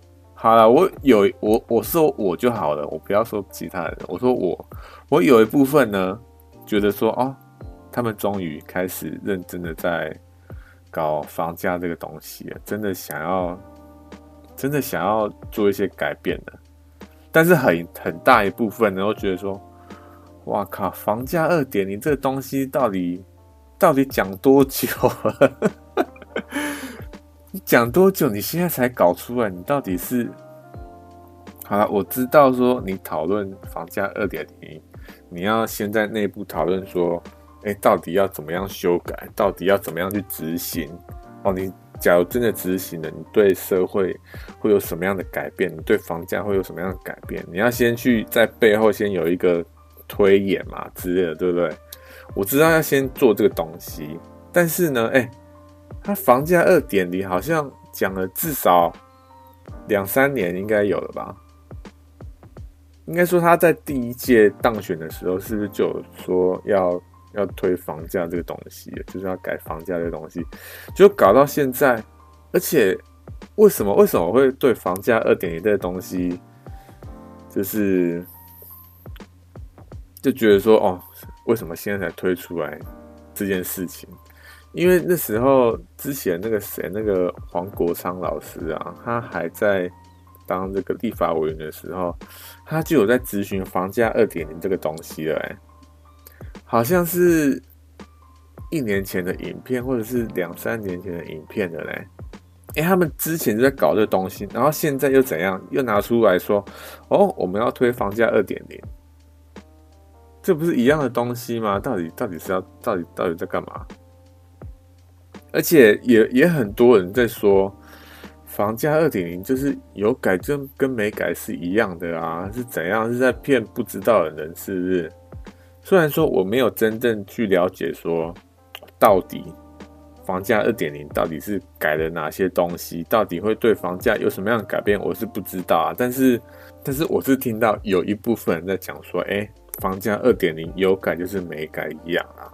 好了，我有我我说我就好了，我不要说其他人。我说我我有一部分呢，觉得说哦。他们终于开始认真的在搞房价这个东西了，真的想要，真的想要做一些改变了。但是很很大一部分呢，我觉得说，哇靠，房价二点零这个东西到底到底讲多久了？你讲多久？你现在才搞出来？你到底是？好了，我知道说你讨论房价二点零，你要先在内部讨论说。哎，到底要怎么样修改？到底要怎么样去执行？哦，你假如真的执行了，你对社会会有什么样的改变？你对房价会有什么样的改变？你要先去在背后先有一个推演嘛之类的，对不对？我知道要先做这个东西，但是呢，哎，它房价二点零好像讲了至少两三年，应该有了吧？应该说他在第一届当选的时候，是不是就有说要？要推房价这个东西，就是要改房价这个东西，就搞到现在。而且，为什么为什么会对房价二点零这个东西，就是就觉得说，哦，为什么现在才推出来这件事情？因为那时候之前那个谁，那个黄国昌老师啊，他还在当这个立法委员的时候，他就有在咨询房价二点零这个东西了，哎。好像是一年前的影片，或者是两三年前的影片的嘞。哎，他们之前就在搞这东西，然后现在又怎样？又拿出来说，哦，我们要推房价二点零，这不是一样的东西吗？到底到底是要到底到底在干嘛？而且也也很多人在说，房价二点零就是有改就跟没改是一样的啊，是怎样？是在骗不知道的人，是不是？虽然说我没有真正去了解说，到底房价二点零到底是改了哪些东西，到底会对房价有什么样的改变，我是不知道啊。但是，但是我是听到有一部分人在讲说，哎，房价二点零有改就是没改一样啊，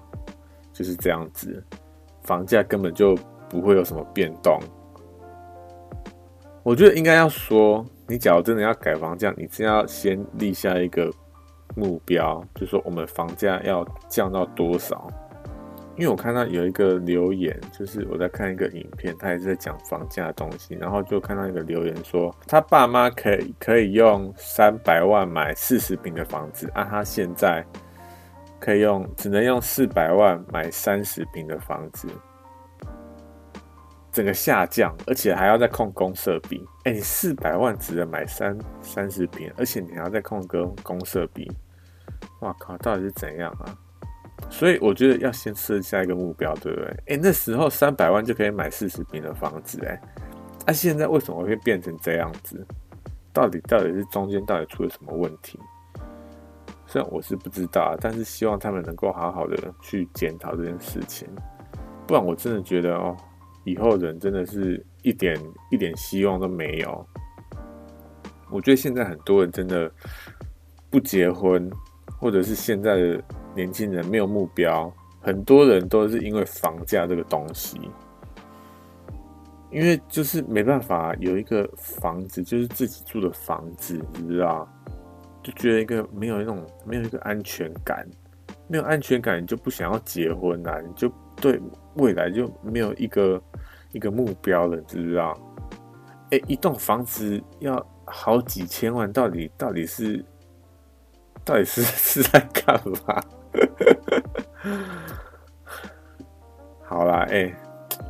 就是这样子，房价根本就不会有什么变动。我觉得应该要说，你假如真的要改房价，你真要先立下一个。目标就是说，我们房价要降到多少？因为我看到有一个留言，就是我在看一个影片，他也是在讲房价的东西，然后就看到一个留言说，他爸妈可以可以用三百万买四十平的房子，啊，他现在可以用只能用四百万买三十平的房子，整个下降，而且还要再控公设比。哎，你四百万只能买三三十平，而且你还要再控个公设比。哇靠！到底是怎样啊？所以我觉得要先设下一个目标，对不对？哎、那时候三百万就可以买四十平的房子，哎，那现在为什么会变成这样子？到底到底是中间到底出了什么问题？虽然我是不知道，但是希望他们能够好好的去检讨这件事情，不然我真的觉得哦，以后人真的是一点一点希望都没有。我觉得现在很多人真的不结婚。或者是现在的年轻人没有目标，很多人都是因为房价这个东西，因为就是没办法有一个房子，就是自己住的房子，你知道？就觉得一个没有那种没有一个安全感，没有安全感，你就不想要结婚啊，你就对未来就没有一个一个目标了，知不知道？哎，一栋房子要好几千万，到底到底是到底是 *laughs* 是在干嘛？好啦，哎，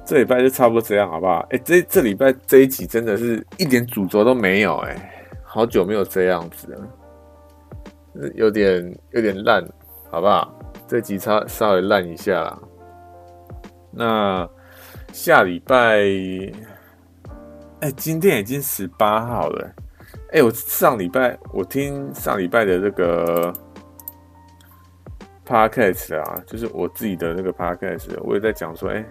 这礼拜就差不多这样，好不好？哎，这这礼拜这一集真的是一点主轴都没有，哎，好久没有这样子了，有点有点烂，好不好？这集差稍微烂一下啦。那下礼拜。哎，今天已经十八号了。哎，我上礼拜我听上礼拜的这个 podcast 啊，就是我自己的那个 podcast，我也在讲说，哎，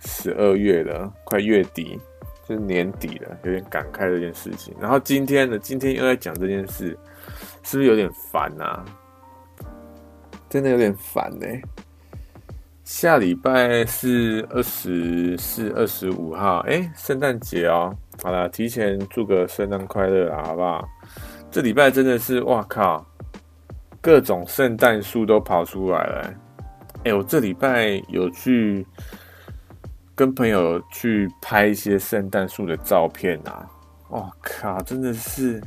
十二月了，快月底，就是年底了，有点感慨这件事情。然后今天呢，今天又在讲这件事，是不是有点烦啊？真的有点烦呢、欸。下礼拜是二十四、二十五号，哎，圣诞节哦。好了，提前祝个圣诞快乐啦，好不好？这礼拜真的是，哇靠，各种圣诞树都跑出来了。哎，我这礼拜有去跟朋友去拍一些圣诞树的照片啊。哇靠，真的是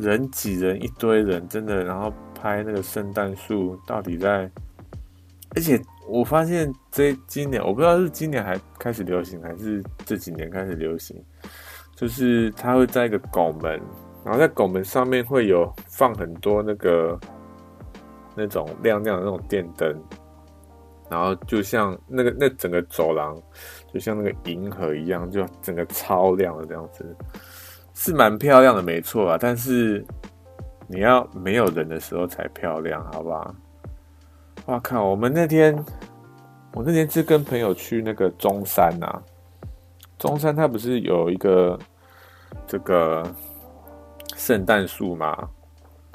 人挤人一堆人，真的，然后拍那个圣诞树到底在，而且。我发现这今年我不知道是今年还开始流行，还是这几年开始流行，就是它会在一个拱门，然后在拱门上面会有放很多那个那种亮亮的那种电灯，然后就像那个那整个走廊就像那个银河一样，就整个超亮的这样子，是蛮漂亮的，没错啊。但是你要没有人的时候才漂亮，好不好？哇靠！我们那天，我那天是跟朋友去那个中山呐。中山它不是有一个这个圣诞树嘛？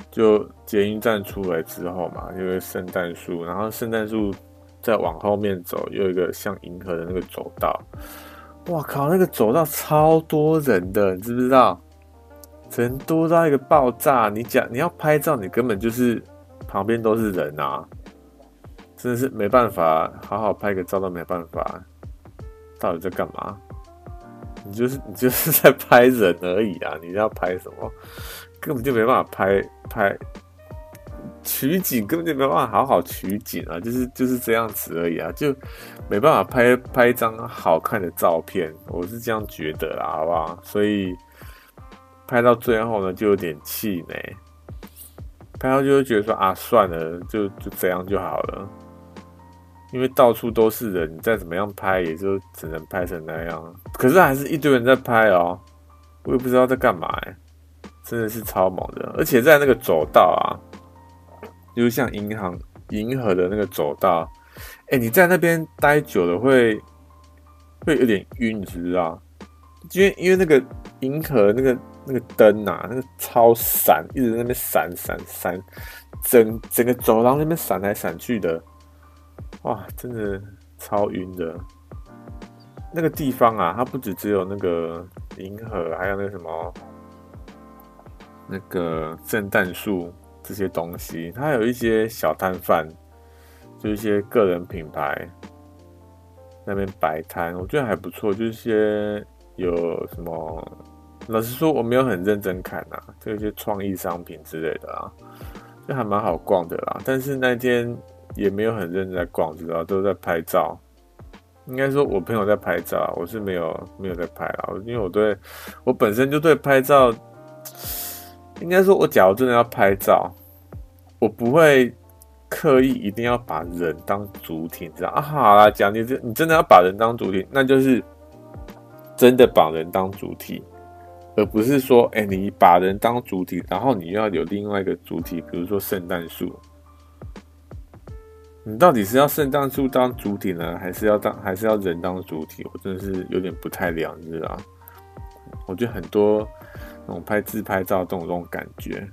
就捷运站出来之后嘛，有个圣诞树，然后圣诞树再往后面走，有一个像银河的那个走道。哇靠！那个走道超多人的，你知不知道？人多到一个爆炸！你讲你要拍照，你根本就是旁边都是人啊！真的是没办法，好好拍个照都没办法。到底在干嘛？你就是你就是在拍人而已啊！你要拍什么？根本就没办法拍拍取景，根本就没办法好好取景啊！就是就是这样子而已啊！就没办法拍拍一张好看的照片，我是这样觉得啦，好不好？所以拍到最后呢，就有点气馁。拍到就会觉得说啊，算了，就就这样就好了。因为到处都是人，你再怎么样拍，也就只能拍成那样。可是还是一堆人在拍哦，我也不知道在干嘛哎，真的是超猛的。而且在那个走道啊，就像银行银河的那个走道，哎，你在那边待久了会会有点晕，你知道？因为因为那个银河那个那个灯啊，那个超闪，一直在那边闪闪闪，整整个走廊那边闪来闪去的。哇，真的超晕的！那个地方啊，它不止只有那个银河，还有那个什么那个圣诞树这些东西，它有一些小摊贩，就一些个人品牌那边摆摊，我觉得还不错。就是些有什么，老实说，我没有很认真看啊，就一些创意商品之类的啊，就还蛮好逛的啦。但是那天。也没有很认真在逛，知道都在拍照。应该说，我朋友在拍照，我是没有没有在拍啦。因为我对我本身就对拍照，应该说，我假如真的要拍照，我不会刻意一定要把人当主体，知道啊？好啦，讲你这你真的要把人当主体，那就是真的把人当主体，而不是说，哎，你把人当主体，然后你要有另外一个主体，比如说圣诞树。你到底是要圣诞树当主体呢，还是要当还是要人当主体？我真的是有点不太了解啊。我觉得很多那种拍自拍照这种这种感觉，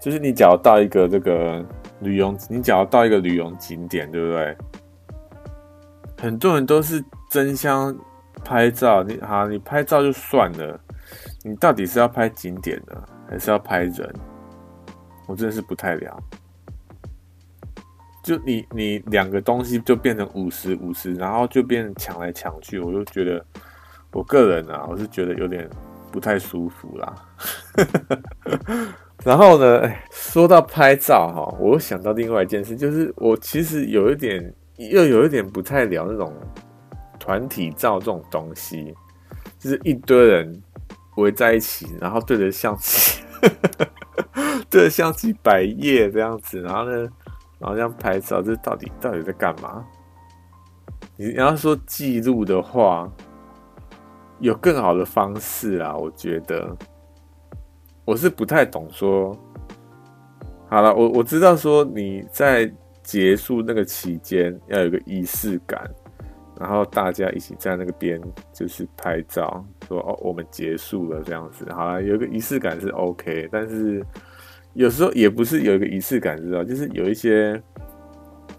就是你只要到一个这个旅游，你只要到一个旅游景点，对不对？很多人都是争相拍照，你好，你拍照就算了，你到底是要拍景点呢，还是要拍人？我真的是不太了。就你你两个东西就变成五十五十，然后就变抢来抢去，我就觉得我个人啊，我是觉得有点不太舒服啦。*laughs* 然后呢，说到拍照哈，我又想到另外一件事，就是我其实有一点又有一点不太聊那种团体照这种东西，就是一堆人围在一起，然后对着相机。*laughs* 对着相机摆页这样子，然后呢，然后这样拍照，这到底到底在干嘛？你你要说记录的话，有更好的方式啊，我觉得我是不太懂说。好了，我我知道说你在结束那个期间要有个仪式感。然后大家一起在那个边就是拍照，说哦，我们结束了这样子，好了，有一个仪式感是 OK，但是有时候也不是有一个仪式感，知道，就是有一些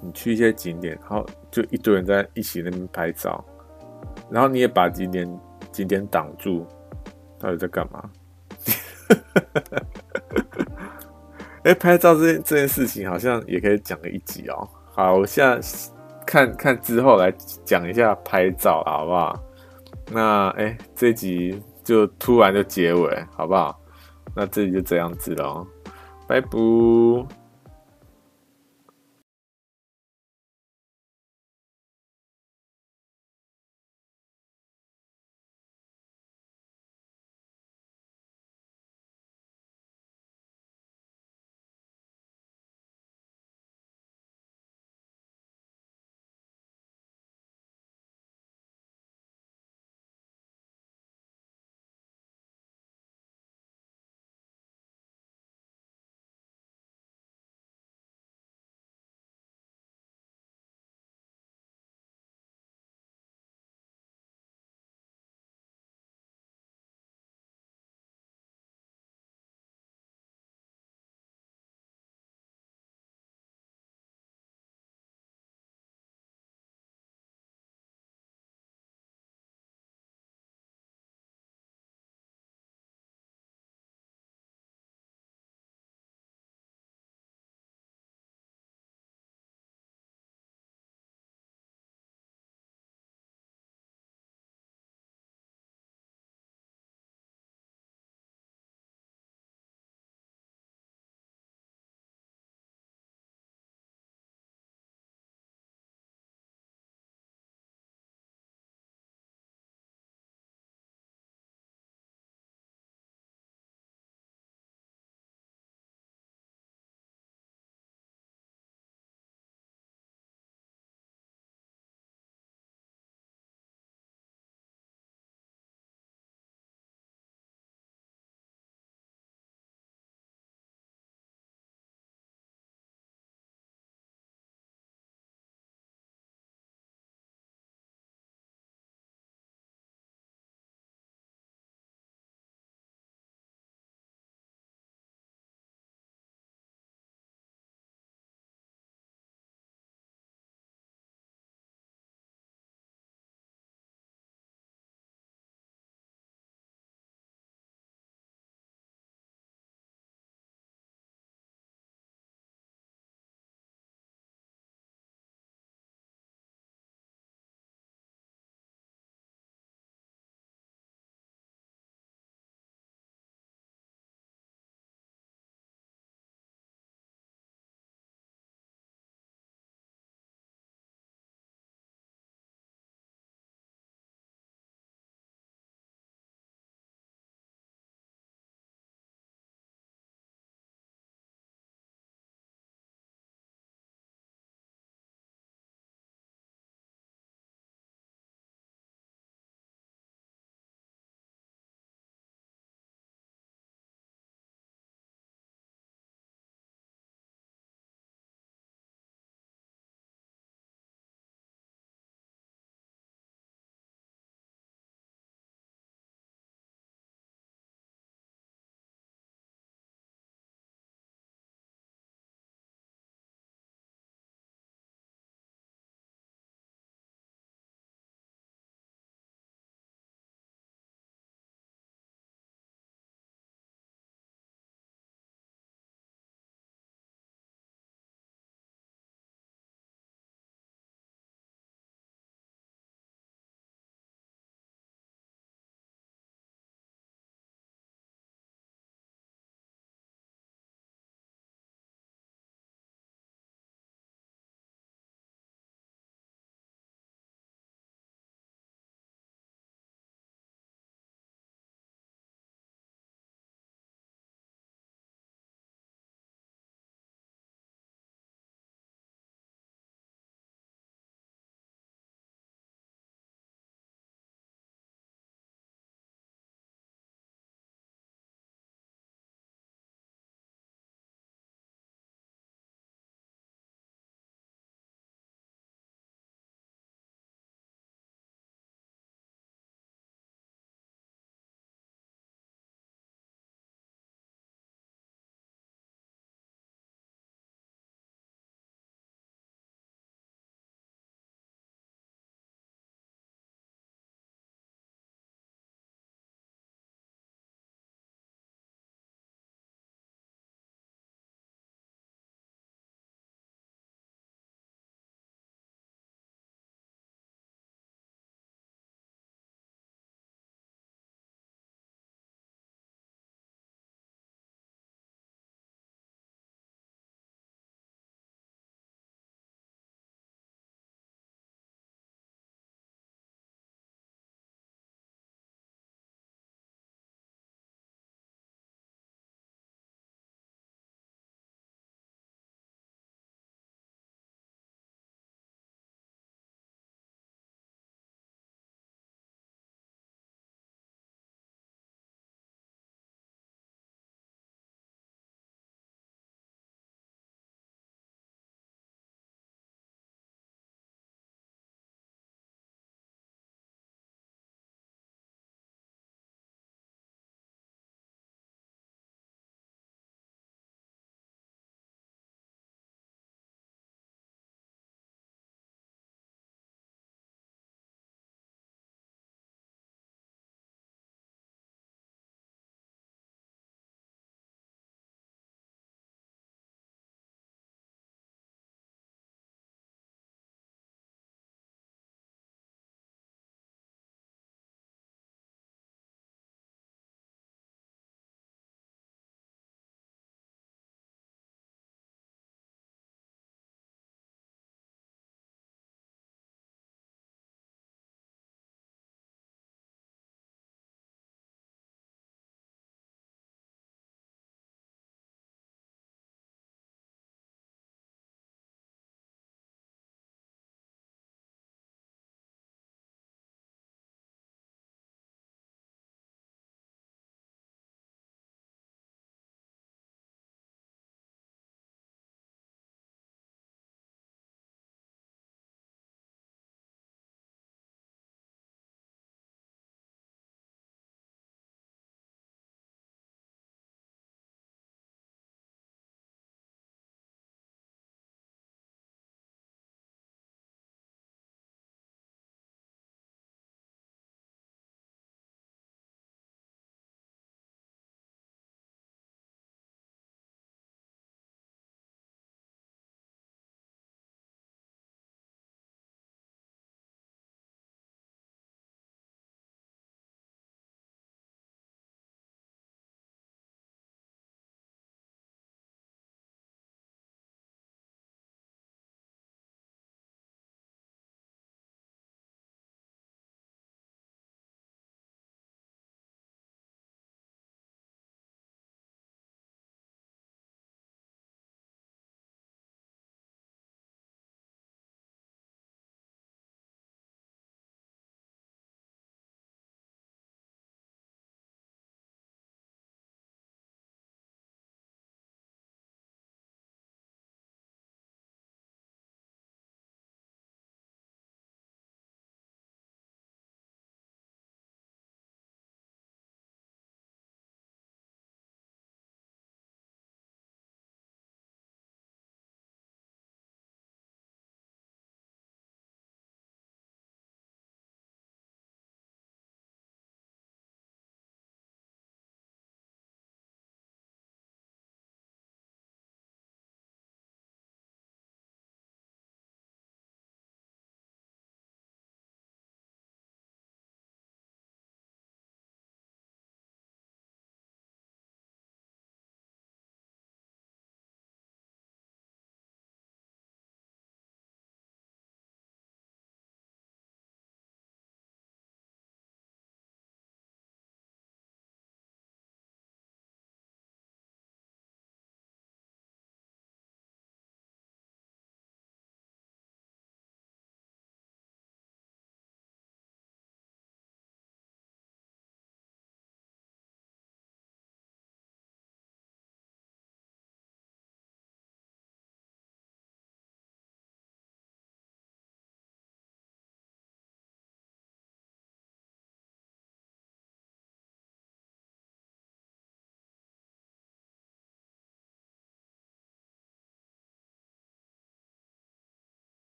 你去一些景点，然后就一堆人在一起那边拍照，然后你也把景点今天挡住，到底在干嘛？*laughs* 哎，拍照这件这件事情好像也可以讲个一集哦。好，我现在。看看之后来讲一下拍照好不好？那哎、欸，这集就突然就结尾好不好？那这集就这样子喽，拜拜。